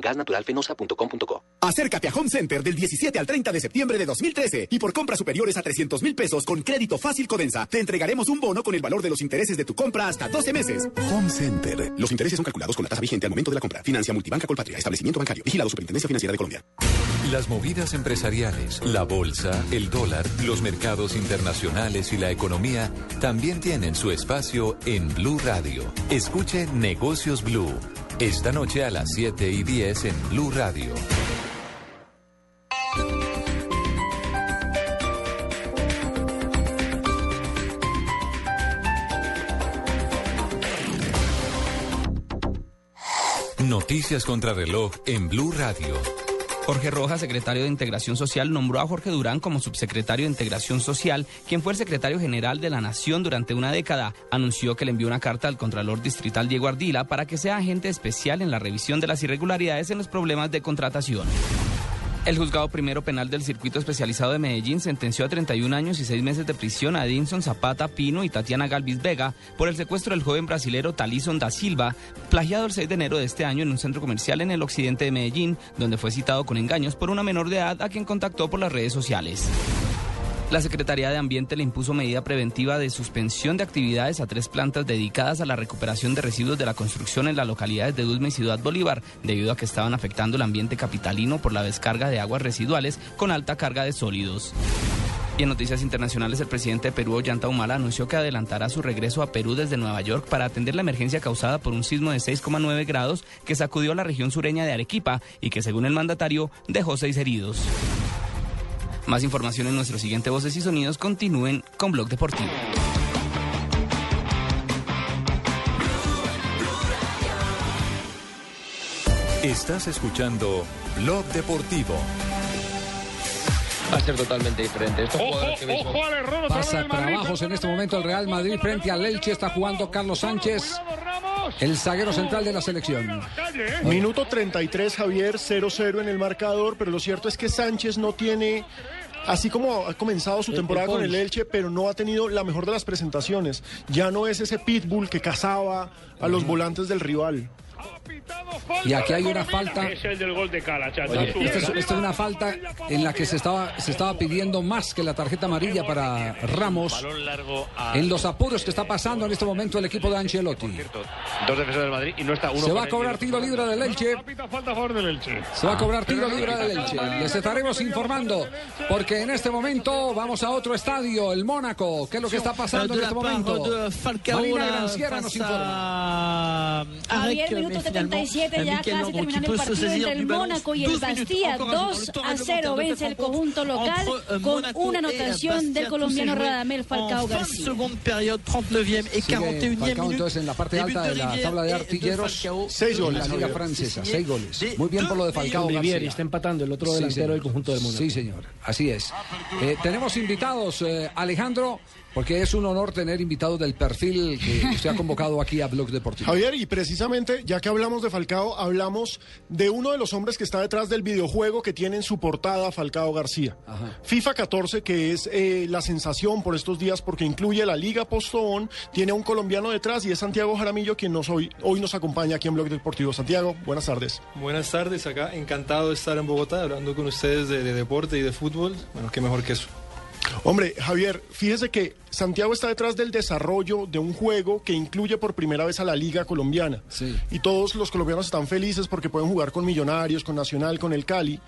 gasnaturalfenosa.com.co. Acércate a Home Center del 17 al 30 de septiembre de 2013 y por compras superiores a 300 mil pesos con crédito fácil Codensa, te entregaremos un bono con el valor de los intereses de tu compra hasta 12 meses. Home Center. Los intereses son calculados con la tasa vigente al momento de la compra. Financia Multibanca Colpatria. Establecimiento bancario. Vigilado Superintendencia Financiera de Colombia. Las movidas empresariales, la bolsa, el dólar, los mercados internacionales y la economía también tienen su espacio en Blue Radio. Escuche Negocios Blue. Esta noche a las 7 y 10 en Blue Radio. Noticias contra reloj en Blue Radio. Jorge Rojas, secretario de Integración Social, nombró a Jorge Durán como subsecretario de Integración Social, quien fue el secretario general de la Nación durante una década. Anunció que le envió una carta al Contralor Distrital Diego Ardila para que sea agente especial en la revisión de las irregularidades en los problemas de contratación. El juzgado primero penal del circuito especializado de Medellín sentenció a 31 años y 6 meses de prisión a Edinson Zapata Pino y Tatiana Galvis Vega por el secuestro del joven brasilero Talison da Silva, plagiado el 6 de enero de este año en un centro comercial en el occidente de Medellín, donde fue citado con engaños por una menor de edad a quien contactó por las redes sociales. La Secretaría de Ambiente le impuso medida preventiva de suspensión de actividades a tres plantas dedicadas a la recuperación de residuos de la construcción en las localidades de Dulme y Ciudad Bolívar, debido a que estaban afectando el ambiente capitalino por la descarga de aguas residuales con alta carga de sólidos. Y en noticias internacionales, el presidente de Perú, Ollanta Humala, anunció que adelantará su regreso a Perú desde Nueva York para atender la emergencia causada por un sismo de 6,9 grados que sacudió la región sureña de Arequipa y que, según el mandatario, dejó seis heridos. Más información en nuestro siguiente Voces y Sonidos. Continúen con Blog Deportivo. Estás escuchando Blog Deportivo. Va a ser totalmente diferente. Estos jugadores que mismo- Ojo al error Pasa Madrid. trabajos en este momento el Real Madrid frente al Elche. Está jugando Carlos Sánchez, el zaguero central de la selección. Minuto 33, Javier, 0-0 en el marcador, pero lo cierto es que Sánchez no tiene, así como ha comenzado su temporada el con el. Elche, pero no ha tenido la mejor de las presentaciones. Ya no es ese pitbull que cazaba a los volantes del rival. Y aquí hay una falta. Es el del gol de Cala, chato. Oye, esta es, esta es una falta en la que se estaba, se estaba pidiendo más que la tarjeta amarilla para Ramos en los apuros que está pasando en este momento el equipo de Ancelotti. Dos defensores del Madrid y no está uno. Se va a cobrar tiro libre del Elche. Se va a cobrar tiro libre del Elche. Les estaremos informando porque en este momento vamos a otro estadio, el Mónaco. ¿Qué es lo que está pasando en este momento? Marina Granciera nos informa. Javier, Minuto 77 ya casi terminando el partido entre el Mónaco y el Bastilla. 2 a 0 vence el conjunto local con una anotación del colombiano Radamel Falcao García. Période, 39e et Sigue 41e Falcao, minute. entonces en la parte alta de la tabla de de artilleros. Seis goles, En la Liga. Francesa, seis goles. Muy bien por lo de Falcao García. está empatando el otro Sí, delantero señor. del conjunto del Mónaco. Sí, señor. Así es. Eh, tenemos invitados, eh, Alejandro, porque es un honor tener invitados del perfil que usted ha convocado aquí a Blog Deportivo. Javier, y precisamente, ya que hablamos de Falcao, hablamos de uno de los hombres que está detrás del videojuego que tiene en su portada Falcao García. FIFA 14, que es eh, la sensación por estos días porque incluye la Liga Postobón, tiene a un colombiano detrás y es Santiago Jaramillo quien nos hoy, hoy nos acompaña aquí en Blog Deportivo. Santiago, buenas tardes. Buenas tardes, acá encantado de estar en Bogotá hablando con ustedes de, de deporte y de fútbol. Bueno, qué mejor que eso. Hombre, Javier, fíjese que Santiago está detrás del desarrollo de un juego que incluye por primera vez a la Liga Colombiana. Y todos los colombianos están felices porque pueden jugar con Millonarios, con Nacional, con el Cali.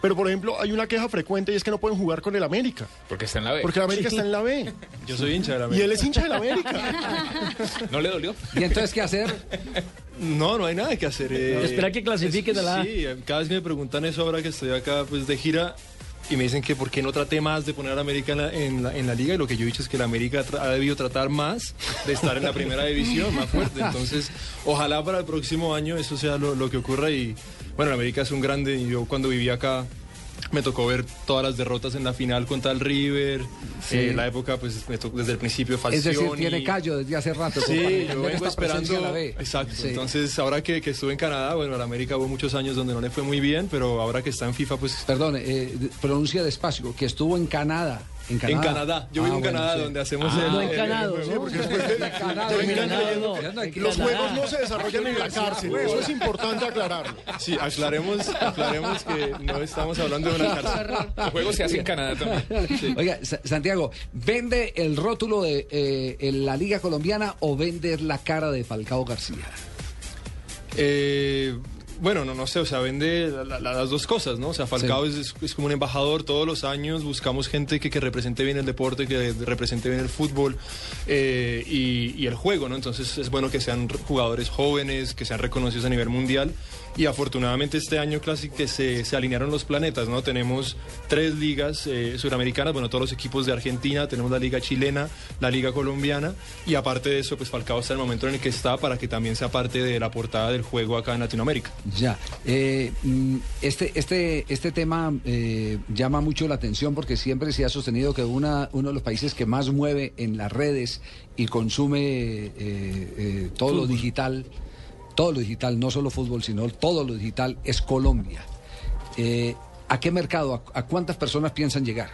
Pero, por ejemplo, hay una queja frecuente y es que no pueden jugar con el América. Porque está en la B. Porque el América está en la B. Yo soy hincha de la Y América. él es hincha del América. ¿No le dolió? ¿Y entonces qué hacer? No, no hay nada que hacer. eh, Espera que clasifiquen a la A. Sí, cada vez que me preguntan eso ahora que estoy acá pues de gira y me dicen que por qué no traté más de poner a América en la, en en la liga y lo que yo he dicho es que la América ha debido tratar más de estar en la primera división, más fuerte. Entonces, ojalá para el próximo año eso sea lo, lo que ocurra y bueno, la América es un grande y yo cuando vivía acá me tocó ver todas las derrotas en la final contra el River, Sí. eh, la época pues me tocó desde el principio Es decir, Falcioni. tiene callo desde hace rato. Sí, yo vengo esperando. en la B. Exacto. Sí. Entonces, ahora que, que estuve en Canadá, bueno, en América hubo muchos años donde no le fue muy bien, pero ahora que está en FIFA, pues. Perdón, eh, pronuncia despacio, que estuvo en Canadá. En Canadá. En Canadá. Yo Ah, vivo en bueno, Canadá, sí. donde hacemos Ah, el. no, en Canadá. En Los juegos no se desarrollan en la cárcel. Eso es importante aclararlo. Sí, aclaremos, aclaremos que no estamos hablando de una cárcel. El juego se hace en Canadá también. Oiga, Sa- Santiago, ¿vende el rótulo de eh, en la Liga Colombiana o vende la cara de Falcao García? Eh, bueno, no, no sé, o sea, vende la- la- las dos cosas, ¿no? O sea, Falcao es, es- es como un embajador todos los años, buscamos gente que, que represente bien el deporte, que represente bien el fútbol eh, y, y el juego, ¿no? Entonces es bueno que sean jugadores jóvenes, que sean reconocidos a nivel mundial y afortunadamente este año casi que se, se alinearon los planetas, ¿no? Tenemos tres ligas eh, suramericanas, bueno, todos los equipos de Argentina, tenemos la liga chilena, la liga colombiana y aparte de eso, pues Falcao está en el momento en el que está para que también sea parte de la portada del juego acá en Latinoamérica. Ya, eh, mm, este, este, este tema eh, llama mucho la atención porque siempre se ha sostenido que una, uno de los países que más mueve en las redes y consume todo lo digital, todo lo digital, no solo fútbol, sino todo lo digital, es Colombia. Eh, ¿A qué mercado, a, cuántas personas piensan llegar?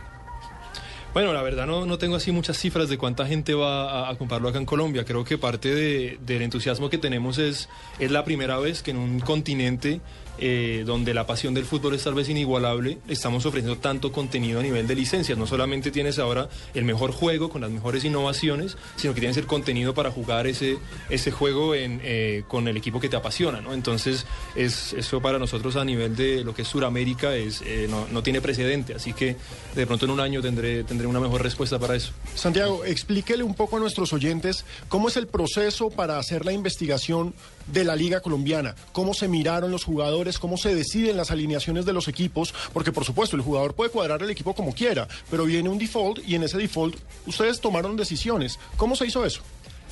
Bueno, la verdad no, no tengo así muchas cifras de cuánta gente va a, a comprarlo acá en Colombia. Creo que parte de- del entusiasmo que tenemos es, es la primera vez que en un continente eh, donde la pasión del fútbol es tal vez inigualable, estamos ofreciendo tanto contenido a nivel de licencias. No solamente tienes ahora el mejor juego con las mejores innovaciones, sino que tienes el contenido para jugar ese, ese juego eh, con el equipo que te apasiona. Entonces, es, eso para nosotros a nivel de lo que es Sudamérica es, eh, no, no tiene precedente. Así que de pronto en un año tendré, tendré una mejor respuesta para eso. Santiago, explíquele un poco a nuestros oyentes cómo es el proceso para hacer la investigación de la Liga Colombiana, cómo se miraron los jugadores, cómo se deciden las alineaciones de los equipos, porque por supuesto el jugador puede cuadrar el equipo como quiera, pero viene un default y en ese default ustedes tomaron decisiones. ¿Cómo se hizo eso?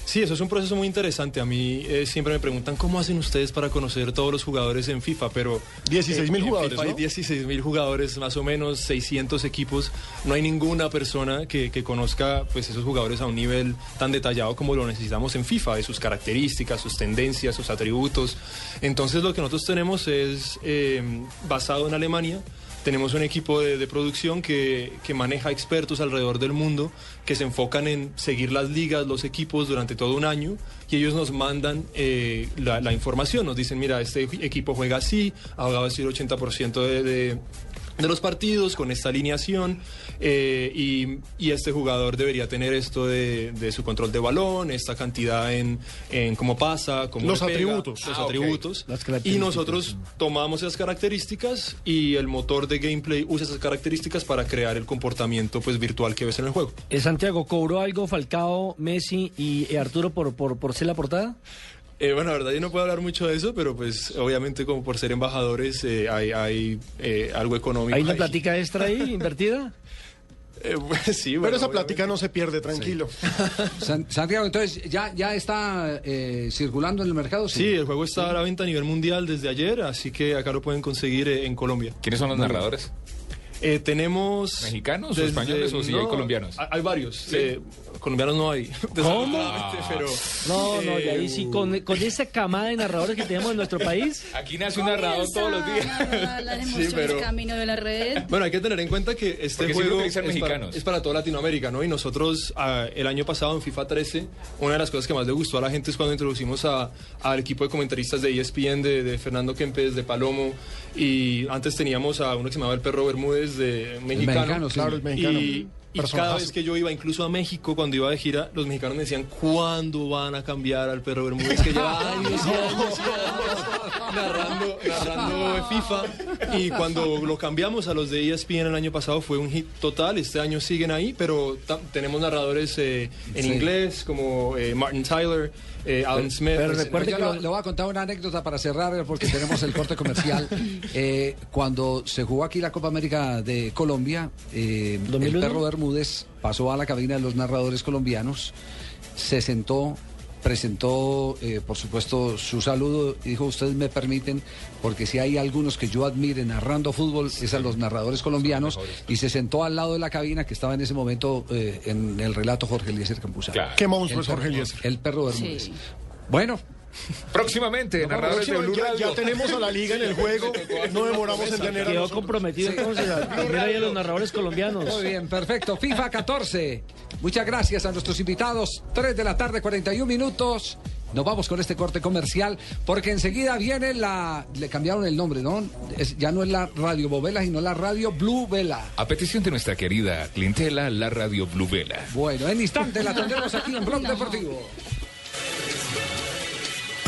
Sí, eso es un proceso muy interesante. A mí eh, siempre me preguntan cómo hacen ustedes para conocer todos los jugadores en FIFA, pero... 16.000 en jugadores, FIFA hay ¿no? 16 mil jugadores, más o menos 600 equipos. No hay ninguna persona que, que conozca pues, esos jugadores a un nivel tan detallado como lo necesitamos en FIFA, de sus características, sus tendencias, sus atributos. Entonces lo que nosotros tenemos es eh, basado en Alemania. Tenemos un equipo de, de producción que, que maneja expertos alrededor del mundo que se enfocan en seguir las ligas, los equipos durante todo un año y ellos nos mandan eh, la, información. Nos dicen, mira, este equipo juega así, así el 80% de, de, de los partidos con esta alineación eh, y, y este jugador debería tener esto de, de su control de balón, esta cantidad en, en cómo pasa, cómo Los pega, atributos. los Ah, atributos. Las Y nosotros tomamos esas características y el motor de gameplay usa esas características para crear el comportamiento pues virtual que ves en el juego. Eh, Santiago, ¿cobró algo Falcao, Messi y eh, Arturo por, por, por ser la portada? Eh, bueno, la verdad yo no puedo hablar mucho de eso, pero pues obviamente como por ser embajadores eh, hay, hay eh, algo económico. ¿Hay una ahí. platica extra ahí invertida? Eh, pues, sí, Pero bueno, esa obviamente. plática no se pierde, tranquilo. San- Santiago, entonces, ¿ya, ya está eh, circulando en el mercado? Sí, el juego está a la venta a nivel mundial desde ayer, así que acá lo pueden conseguir eh, en Colombia. ¿Quiénes son los Muy bien. Eh, tenemos... ¿Mexicanos o españoles o sí hay colombianos? Hay, varios. eh, colombianos no hay. desafortunadamente, Pero, No, no, y ahí eh, sí, con, con esa camada de narradores que tenemos en nuestro país. Aquí nace un narrador todos los días. Las Sí, pero- camino de la red. Bueno, hay que tener en cuenta que este juego es para, es para toda Latinoamérica, ¿no? Y nosotros ah, el año pasado en FIFA 13, una de las cosas que más le gustó a la gente es cuando introducimos a- al equipo de comentaristas de ESPN, de, de Fernando Kempes, de Palomo, y antes teníamos a uno que se llamaba el Perro Bermúdez, de mexicano. mexicano, sí. Claro, el mexicano. Y, y cada vez que yo iba, incluso a México, cuando iba de gira, los mexicanos me decían, ¿cuándo van a cambiar al Perro Bermúdez? Que lleva años y años y años narrando, narrando FIFA. Y cuando lo cambiamos a los de ESPN el año pasado fue un hit total. Este año siguen ahí, pero tenemos narradores eh, en Sí. inglés como eh, Martin Tyler, eh, Smith. pero recuerde que lo- voy a contar una anécdota para cerrar porque tenemos el corte comercial. Eh, cuando se jugó aquí la Copa América de Colombia, eh, el 2001. perro Bermúdez pasó a la cabina de los narradores colombianos, se sentó, presentó, eh, por supuesto, su saludo y dijo, ustedes me permiten, porque si hay algunos que yo admire narrando fútbol, es a los narradores colombianos, y se sentó al lado de la cabina que estaba en ese momento eh, en el relato Jorge Eliezer Campuzano. Claro. Qué monstruo El es Jorge Eliezer. El perro Bermúdez. Sí. Bueno, Próximamente, narradores de Blue ya, Radio. ya tenemos a la liga en el juego. No demoramos en tener a Quedó comprometido entonces a los narradores colombianos. Muy bien, perfecto. FIFA 14. Muchas gracias a nuestros invitados. 3 de la tarde, 41 minutos. Nos vamos con este corte comercial porque enseguida viene la... Le cambiaron el nombre, ¿no? Es- ya no es la Radio Bovela, sino la Radio Blue Vela. A petición de nuestra querida clientela, la radio Blue Vela. Bueno, en instante la tendremos aquí en Blog Deportivo.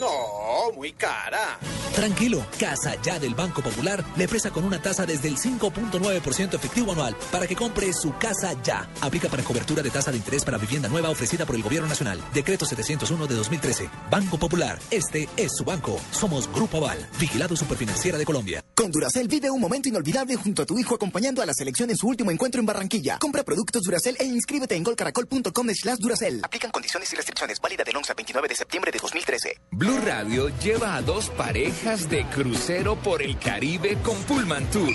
No, muy cara. Tranquilo, Casa Ya del Banco Popular le presta con una tasa desde el 5.9% efectivo anual para que compre su casa ya. Aplica para cobertura de tasa de interés para vivienda nueva ofrecida por el Gobierno Nacional. Decreto 701 de 2013. Banco Popular, este es su banco. Somos Grupo Aval, vigilado superfinanciera de Colombia. Con Duracel vive un momento inolvidable junto a tu hijo acompañando a la selección en su último encuentro en Barranquilla. Compra productos Duracel e inscríbete en golcaracol.com slash Duracel. Aplican condiciones y restricciones. Válida del 11 al 29 de septiembre de 2013. Blue Radio lleva a dos parejas de crucero por el Caribe con Pullman Tour.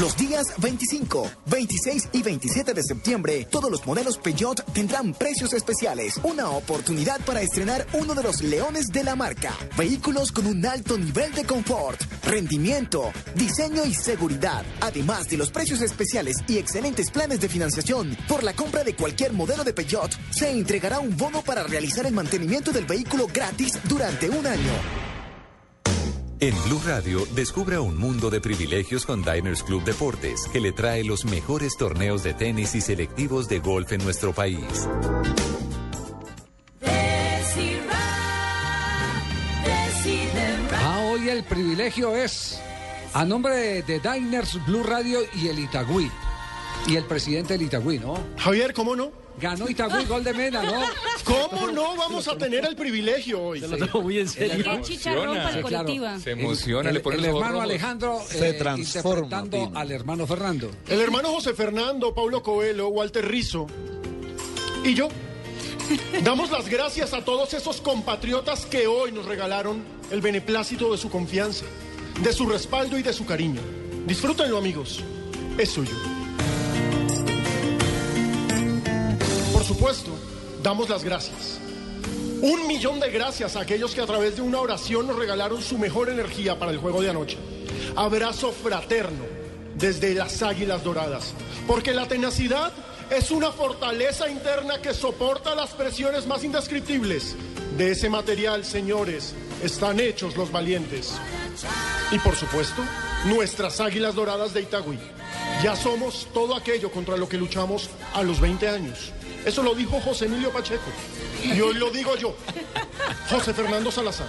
Los días 25, 26 y 27 de septiembre, todos los modelos Peugeot tendrán precios especiales. Una oportunidad para estrenar uno de los leones de la marca. Vehículos con un alto nivel de confort, rendimiento, diseño y seguridad. Además de los precios especiales y excelentes planes de financiación, por la compra de cualquier modelo de Peugeot, se entregará un bono para realizar el mantenimiento del vehículo gratis durante un año. En Blue Radio, descubra un mundo de privilegios con Diners Club Deportes, que le trae los mejores torneos de tenis y selectivos de golf en nuestro país. Ah, hoy el privilegio es a nombre de, de Diners Blue Radio y el Itagüí. Y el presidente del Itagüí, ¿no? Javier, ¿cómo no? Ganó Itagüí, gol de Mena, ¿no? ¿Cómo no vamos a tener el privilegio hoy? Se lo tomo muy en serio. Qué chicharrón para el Coritiba. Se emociona, el, le pone el ojos hermano rojos. Alejandro Se eh, transforma, interpretando Pino. al hermano Fernando. El hermano José Fernando, Pablo Coelho, Walter Rizzo y yo damos las gracias a todos esos compatriotas que hoy nos regalaron el beneplácito de su confianza, de su respaldo y de su cariño. Disfrútenlo, amigos. Es suyo. Supuesto, damos las gracias. Un millón de gracias a aquellos que a través de una oración nos regalaron su mejor energía para el juego de anoche. Abrazo fraterno desde las Águilas Doradas, porque la tenacidad es una fortaleza interna que soporta las presiones más indescriptibles. De ese material, señores, están hechos los valientes. Y por supuesto, nuestras Águilas Doradas de Itagüí. Ya somos todo aquello contra lo que luchamos a los 20 años. Eso lo dijo José Emilio Pacheco. Y hoy lo digo yo. José Fernando Salazar.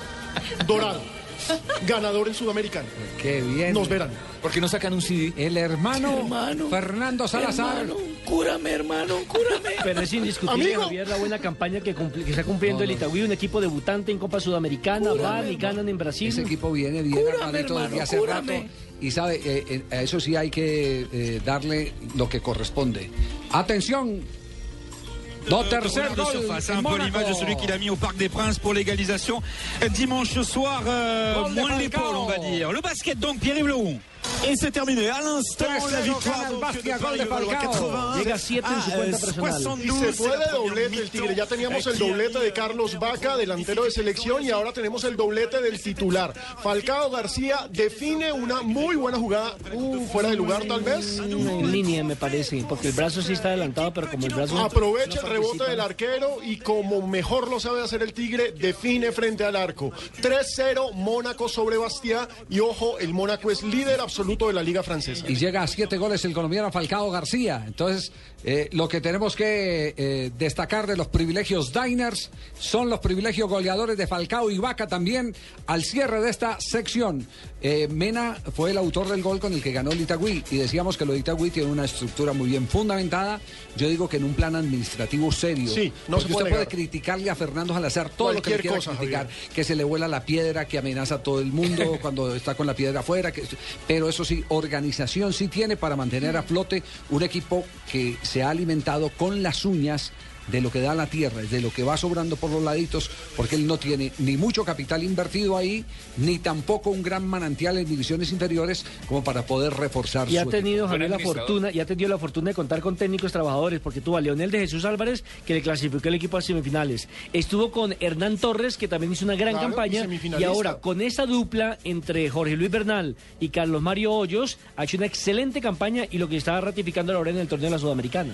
Dorado. Ganador en Sudamericano. Qué bien. Nos verán. ¿Por qué no sacan un CD? El hermano, Hermano. Fernando Salazar. Hermano, cúrame, hermano, cúrame. Pero es indiscutible, Amigo. Javier, la buena campaña que, está cumpliendo No, no. el Itagüí, un equipo debutante en Copa Sudamericana, van y ganan en Brasil. Ese equipo viene bien Cúrame, armadito desde hace cúrame. rato. Y sabe, eh, eh, a eso sí hay que eh, darle lo que corresponde. Atención. Do tercer de surface, un peu l'image de celui qu'il a mis au Parc des Princes pour l'égalisation dimanche soir, euh, moins l'épaule on va dire. Le basket donc, Pierre-Yves. Et c'est terminé à l'instant 3-0 la victoire donc, de Paris Valois Falcao. 80 Llega a 7 en su à, cuenta personal. 72, Y se fue de doblete el Tigre. Ya teníamos el doblete de Carlos Vaca, delantero de selección, y ahora tenemos el doblete del titular. Falcao García define una muy buena jugada, uh, fuera de lugar tal vez. En línea, me parece, porque el brazo sí está adelantado, pero como el brazo. Aprovecha el rebote del arquero y como mejor lo sabe hacer el Tigre, define frente al arco. 3-0 Mónaco sobre Bastia y ojo, el Mónaco es líder absoluto de la liga francesa. Y llega a siete goles el colombiano Falcao García. Entonces, eh, lo que tenemos que eh, destacar de los privilegios Diners son los privilegios goleadores de Falcao y Vaca también al cierre de esta sección. Eh, Mena fue el autor del gol con el que ganó el Itagüí y decíamos que lo de Itagüí tiene una estructura muy bien fundamentada. Yo digo que en un plan administrativo serio. Sí, no se puede usted puede criticarle a Fernando Salazar todo lo que le quiera cosa, criticar, Javier. que se le vuela la piedra, que amenaza a todo el mundo cuando está con la piedra afuera, que, pero eso sí, organización sí tiene para mantener a flote un equipo que se ha alimentado con las uñas de lo que da la tierra, de lo que va sobrando por los laditos, porque él no tiene ni mucho capital invertido ahí, ni tampoco un gran manantial en divisiones inferiores como para poder reforzar Y su ha equipo. tenido Javier la fortuna, y ha tenido la fortuna de contar con técnicos trabajadores, porque tuvo a Leonel de Jesús Álvarez, que le clasificó el equipo a semifinales. Estuvo con Hernán Torres, que también hizo una gran Claro, campaña. Y ahora, con esa dupla entre Jorge Luis Bernal y Carlos Mario Hoyos, ha hecho una excelente campaña y lo que está ratificando ahora en el torneo de la Sudamericana.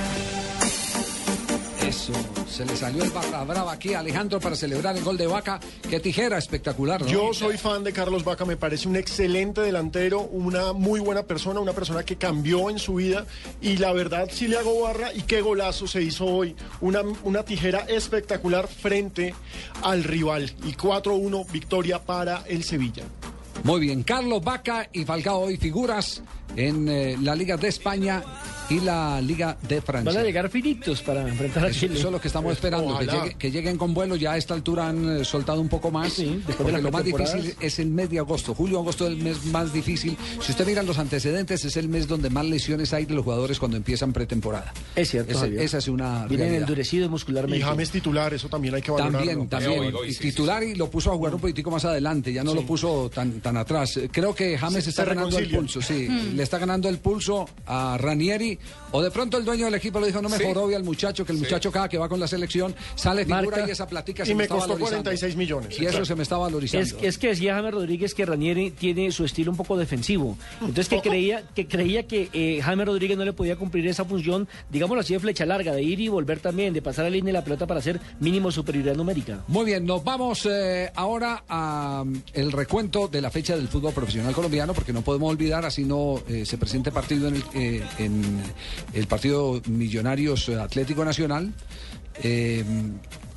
Eso, se le salió el barra brava aquí a Alejandro para celebrar el gol de Vaca. Qué tijera espectacular, ¿no? Yo soy fan de Carlos Vaca, me parece un excelente delantero, una muy buena persona, una persona que cambió en su vida y la verdad sí le hago barra y qué golazo se hizo hoy. Una, una tijera espectacular frente al rival y 4-1 victoria para el Sevilla. Muy bien, Carlos Vaca y Falcao hoy figuras en eh, la Liga de España y la Liga de Francia. Van a llegar finitos para enfrentar a Chile. eso es lo que estamos esperando, que, Ojalá. llegue- que lleguen con vuelo. Ya a esta altura han eh, soltado un poco más. de porque lo más difícil es el mes de agosto. Julio, agosto es el mes más difícil. Si usted mira los antecedentes, es el mes donde más lesiones hay de los jugadores cuando empiezan pretemporada. Es cierto, Ese- esa es una Vienen endurecidos muscularmente. Y James titular, eso también hay que valorarlo. También, también. y titular y lo puso a jugar un poquitico más adelante, ya no lo puso tan, tan atrás. Creo que James está ganando el pulso, sí. Hmm. Le está ganando el pulso a Ranieri. O de pronto el dueño del equipo le dijo, no me Sí. jorobie al muchacho, que el Sí. muchacho cada que va con la selección sale figura Marca. y esa platica Y se me está costó valorizando. 46 millones, Y eso se me está valorizando. Es, es que decía James Rodríguez que Ranieri tiene su estilo un poco defensivo. Entonces que creía que creía que eh, James Rodríguez no le podía cumplir esa función, digámoslo así, de flecha larga, de ir y volver también, de pasar a la línea de la pelota para hacer mínimo superioridad numérica. Muy bien, nos vamos eh, ahora a mm, el recuento de la fecha. fecha del fútbol profesional colombiano, porque no podemos olvidar, así no eh, se presente partido en el, eh, en el partido Millonarios Atlético Nacional. Eh,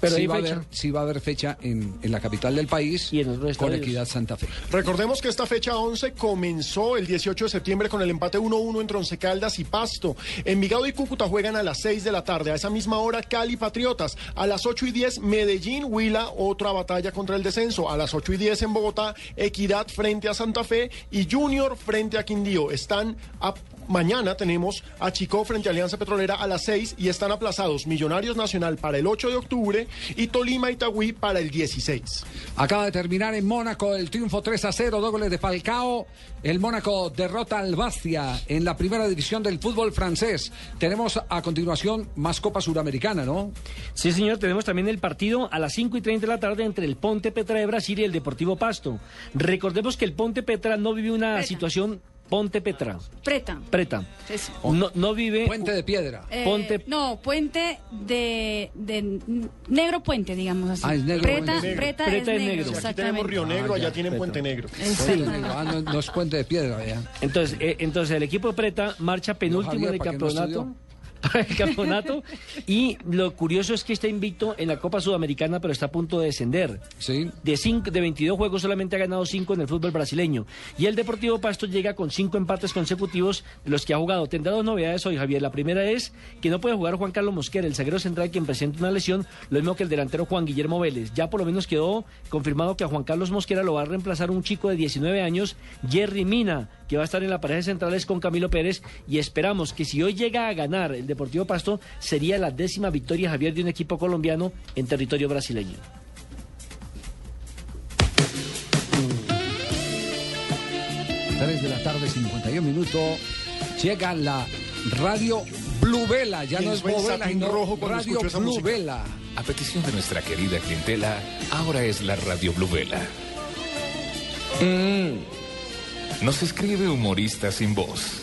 Pero sí, va a haber, sí va a haber fecha en, en la capital del país con estadios. Equidad Santa Fe. Recordemos que esta fecha 11 comenzó el 18 de septiembre con el empate 1-1 entre Once Caldas y Pasto. Envigado y Cúcuta juegan a las 6 de la tarde. A esa misma hora Cali Patriotas. A las 8 y 10 Medellín Huila, otra batalla contra el descenso. A las 8 y 10 en Bogotá Equidad frente a Santa Fe y Junior frente a Quindío. Están a Mañana tenemos a Chico frente a Alianza Petrolera a las 6 y están aplazados Millonarios Nacional para el 8 de octubre y Tolima Itagüí para el 16. Acaba de terminar en Mónaco el triunfo 3 a 0, dos goles de Falcao. El Mónaco derrota al Bastia en la primera división del fútbol francés. Tenemos a continuación más Copa Suramericana, ¿no? Sí, señor, tenemos también el partido a las 5 y 30 de la tarde entre el Ponte Petra de Brasil y el Deportivo Pasto. Recordemos que el Ponte Petra no vive una situación... Ponte Petra. Preta. Preta. Eso. No, no vive... Puente de piedra. Eh, Ponte No, puente de, de negro puente, digamos así. Ah, es negro Preta, puente. Preta, Preta es es negro. negro. Aquí tenemos. Río Negro, Ah, allá ya, tienen. Puente Negro. Puente negro. Ah, no, no es puente de piedra, ya. Entonces, eh, entonces el equipo de Preta marcha penúltimo Javier, del ¿para qué no campeonato. Para el campeonato y lo curioso es que está invicto en la Copa Sudamericana pero está a punto de descender. Sí. De, cinco, de 22 juegos solamente ha ganado 5 en el fútbol brasileño y el Deportivo Pasto llega con 5 empates consecutivos de los que ha jugado. Tendrá dos novedades hoy Javier. La primera es que no puede jugar Juan Carlos Mosquera, el zaguero central quien presenta una lesión, lo mismo que el delantero Juan Guillermo Vélez. Ya por lo menos quedó confirmado que a Juan Carlos Mosquera lo va a reemplazar un chico de 19 años, Jerry Mina, que va a estar en la pareja de centrales con Camilo Pérez y esperamos que si hoy llega a ganar el Deportivo Pasto sería la décima victoria Javier de un equipo colombiano en territorio brasileño. Tres de la tarde, 51 minutos. Llega la Radio Blue Vela. Ya no es Bovela, satín sino rojo Radio Blue. Vela. A petición de nuestra querida clientela, ahora es la Radio Blue Vela. Nos escribe humorista sin voz.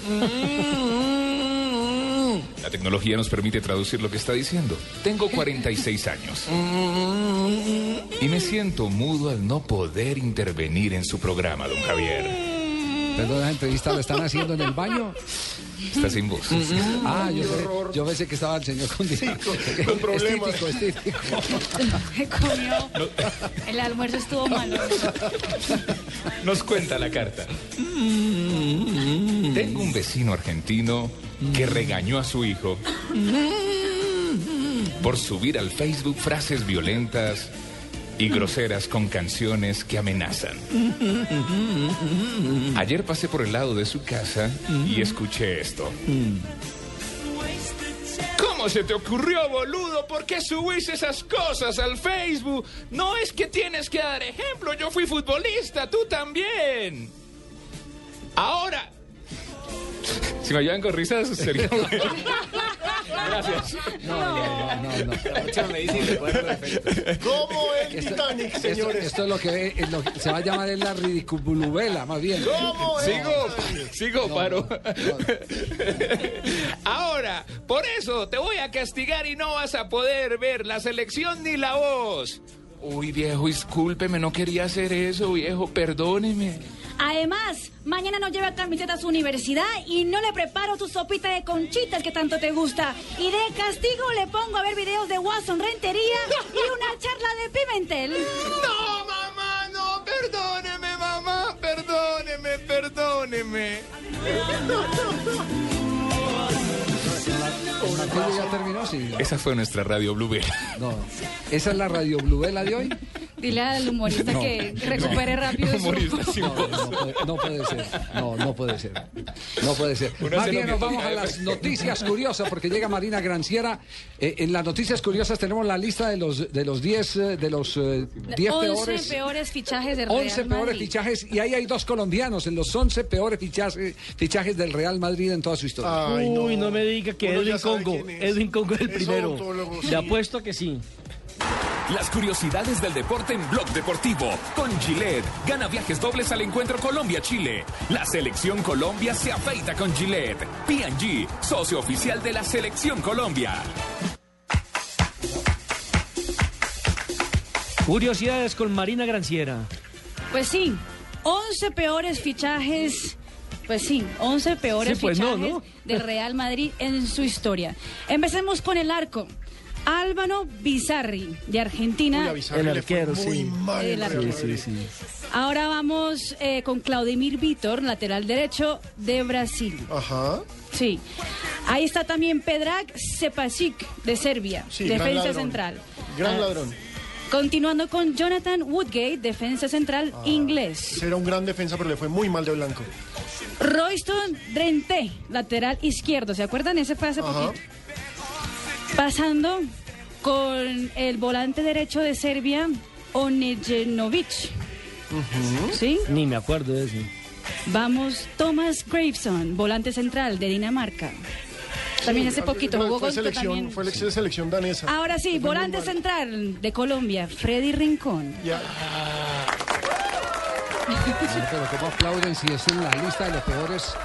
La tecnología nos permite traducir lo que está diciendo. Tengo 46 años y me siento mudo al no poder intervenir en su programa, don Javier. Perdón, la entrevista la están haciendo en el baño. Está sin voz. Ah, yo, sé- yo pensé que estaba el señor con, con problemas. Estítico, estítico. Comió. El almuerzo estuvo malo. Nos cuenta la carta. Tengo un vecino argentino que regañó a su hijo por subir al Facebook frases violentas y groseras con canciones que amenazan. Ayer pasé por el lado de su casa y escuché esto. ¿Cómo se te ocurrió, boludo? ¿Por qué subís esas cosas al Facebook? No es que tienes que dar ejemplo. Yo fui futbolista, tú también. Ahora. Si me ayudan con risas, sería bueno. Gracias. No, no, no, no. ¿Cómo el Titanic, señores? esto es lo que es lo que se va a llamar es la ridiculubela, más bien. ¿Cómo es? Sigo, sigo, paro. Ahora, por eso te voy a castigar y no vas a poder ver la selección ni la voz. Uy, viejo, discúlpeme, no quería hacer eso, viejo, perdóneme. Además, mañana no lleva camiseta a su universidad y no le preparo tu sopita de conchitas que tanto te gusta. Y de castigo le pongo a ver videos de Watson Rentería y una charla de Pimentel. No, mamá, no, perdóneme, mamá, perdóneme, perdóneme. ¿Aquello ya terminó? Sí. Esa fue nuestra radio Blue Bell. No. ¿Esa es la Radio Bluvela de hoy? Dile al humorista No. que recupere rápido su... Humorista sin No, voz. no, puede, no puede ser. No, no puede ser. No puede ser. Más bien nos vamos a las ¿eh? noticias curiosas porque llega Marina Granciera. Eh, en las noticias curiosas tenemos la lista de los de los 10 eh, de los eh, 10 11 peores peores fichajes de Real 11 peores Madrid. fichajes y ahí hay dos colombianos en los 11 peores fichajes, fichajes del Real Madrid en toda su historia. Ay, Uy, no me diga que Uno Edwin Congo. Edwin Congo es el Es primero. Le sí. apuesto a que sí. Las curiosidades del deporte en Blog Deportivo. Con Gillette. Gana viajes dobles al encuentro Colombia-Chile. La selección Colombia se afeita con Gillette. P&G, socio oficial de la selección Colombia. Curiosidades con Marina Granciera. Pues sí, 11 peores fichajes. Pues sí, 11 peores Sí, pues no, fichajes ¿no? del Real Madrid en su historia. Empecemos con el arco. Álvaro Bizarri, de Argentina. Uy, a Bizarri El arquero, muy sí. mal El arquero. Sí, sí. Ahora vamos eh, con Claudemir Vitor, lateral derecho de Brasil. Ajá. Sí. Ahí está también Pedrag Sepasic, de Serbia, defensa central. Gran Ah, ladrón. Continuando con Jonathan Woodgate, defensa central Ah. inglés. Era un gran defensa, pero le fue muy mal de blanco. Royston Drenthe, lateral izquierdo. ¿Se acuerdan? Ese fue hace Ajá. poquito. Pasando con el volante derecho de Serbia, Onejenovic. ¿Sí? Ni me acuerdo de eso. Vamos, Thomas Graveson, volante central de Dinamarca. También hace poquito Fue- jugó fue con selección, también. fue la selección danesa. Ahora sí, volante central de Colombia, Freddy Rincón. Ya. Pero ¿cómo aplauden si es en la lista de los peores,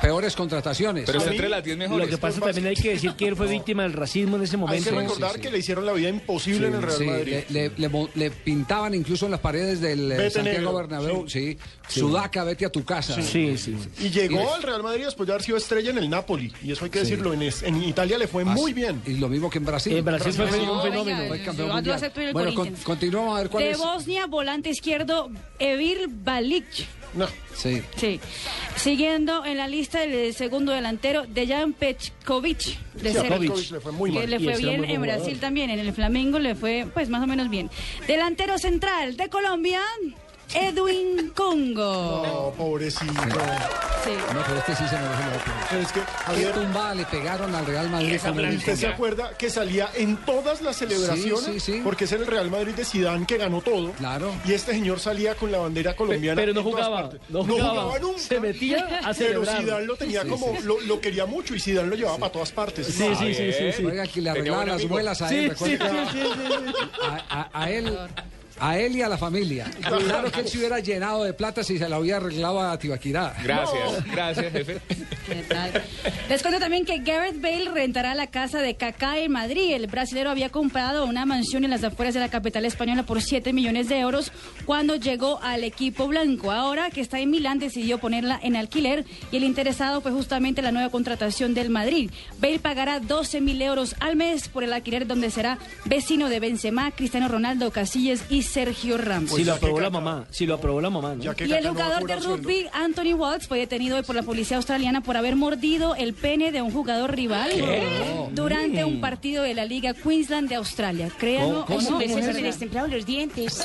peores contrataciones? Pero entre las 10 Lo mejores. que pasa también hay que decir que él fue víctima del racismo en ese Hay momento. que recordar que le hicieron la vida imposible en el Real Sí, Madrid. le, le- le mo- le pintaban incluso en las paredes del eh, Vete Santiago negro, Bernabéu, sí. Sudaca, vete a tu casa. Sí, sí. Y llegó al Real Madrid después de haber sido estrella en el Napoli. Y eso hay que Sí. decirlo. En, es- en Italia le fue muy bien. Y lo mismo que en Brasil. En Brasil fue Brasil un no, fenómeno. venga, Fue campeón yo mundial. acepto el Bueno, con- continuamos a ver cuál De es. Bosnia, volante izquierdo, Evir Balic. No. Sí. Sí. Siguiendo en la lista el segundo delantero, Dejan Pechkovic de Sí. Petkovic le fue muy mal. le fue bien en Brasil jugador. también, en el Flamengo le fue pues más o menos bien. Delantero central de Colombia, Edwin Congo. No, pobrecito. Sí. No, pero este sí se la ópera. Pero es que, ¿Qué Javier, tumbada le pegaron al Real Madrid? ¿usted se acuerda que salía en todas las celebraciones? Sí, sí, sí. Porque es el Real Madrid de Zidane que ganó todo. Claro. Y este señor salía con la bandera colombiana. Pero no jugaba, no jugaba. nunca. Se metía a Pero celebrar. Zidane lo tenía como, lo, lo quería mucho y Zidane lo llevaba para todas partes. Sí, sí, sí, sí, sí. Oiga, que le arreglaban las muelas a él. sí, sí, sí, sí, sí. a, a- a él. A él y a la familia. Claro que él se hubiera llenado de plata si se la hubiera arreglado a Tibaquirá. Gracias, gracias, jefe. ¿Qué tal? Les cuento también que Gareth Bale rentará la casa de Kaká en Madrid. El brasilero había comprado una mansión en las afueras de la capital española por 7 millones de euros cuando llegó al equipo blanco. Ahora que está en Milán decidió ponerla en alquiler y el interesado fue justamente la nueva contratación del Madrid. Bale pagará 12 mil euros al mes por el alquiler donde será vecino de Benzema, Cristiano Ronaldo, Casillas y Sergio Ramos. Si lo aprobó la mamá, si lo aprobó la mamá, Y el jugador de rugby, Anthony Watts, fue detenido hoy por la policía australiana por haber mordido el pene de un jugador rival durante un partido de la Liga Queensland de Australia. Créanlo ¿Cómo? o no, ¿Cómo? es ¿Cómo? verdad. templado los dientes.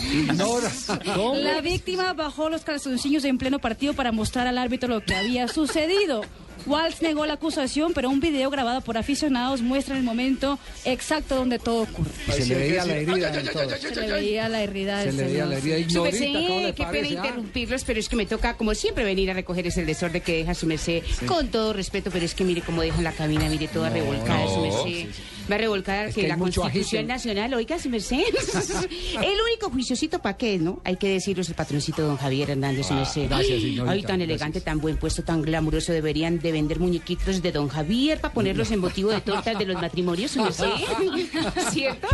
La víctima bajó los calzoncillos en pleno partido para mostrar al árbitro lo que había sucedido. Waltz negó la acusación, pero un video grabado por aficionados muestra el momento exacto donde todo ocurre. Y se le veía la herida Se le veía la herida Se le veía la herida. Su Ignorita, ¿cómo le merced, qué pena? Ah, interrumpirlos, pero es que me toca, como siempre, venir a recoger ese desorden que deja su merced. Con todo respeto, pero es que mire cómo dejan la cabina, mire toda revolcada su merced. Va a revolcar Es que, la Constitución. Nacional, oiga, su merced. el único juiciosito para qué, ¿no? Hay que decirlo, es el patroncito don Javier Hernández, su merced. Ah, gracias, señorita, Ay, tan elegante, tan buen puesto, tan glamuroso. Deberían de vender muñequitos de don Javier para ponerlos en motivo de tortas de los matrimonios, merced. ¿Cierto?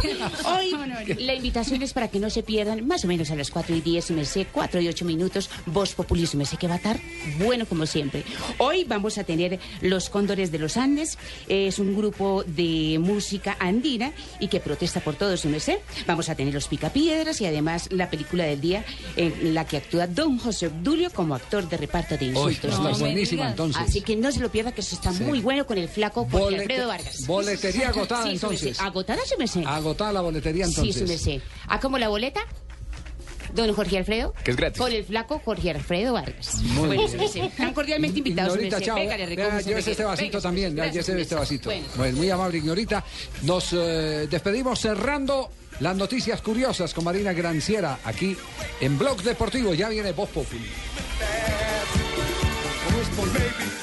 Hoy la invitación es para que no se pierdan, más o menos a las 4 y 10, su merced, 4 y 8 minutos, Voz Populi, su merced, que va a estar bueno como siempre. Hoy vamos a tener Los Cóndores de los Andes, es un grupo de música andina y que protesta por todo, su merced. Vamos a tener Los Picapiedras y además la película del día en la que actúa Don José Obdulio como actor de reparto de insultos. está No buenísima entonces. Así que no se lo pierda, que eso está Sí. muy bueno con el flaco Jorge Bolete- Alfredo Vargas. boletería agotada, Sí, entonces. ¿Agotada, su merced? Agotada la boletería Sí, entonces. su merced. ¿A cómo la boleta? Don Jorge Alfredo. Que es gratis. Con el flaco Jorge Alfredo Vargas. Muy bueno, bien. Están cordialmente invitados, Ignorita, chao. Venga, le recojo Vea, este vasito Venga, también. Gracias, este vasito. Bueno. Pues muy amable, Ignorita. Nos eh, despedimos cerrando las noticias curiosas con Marina Granciera aquí en Blog Deportivo. Ya viene Voz Populi. Baby,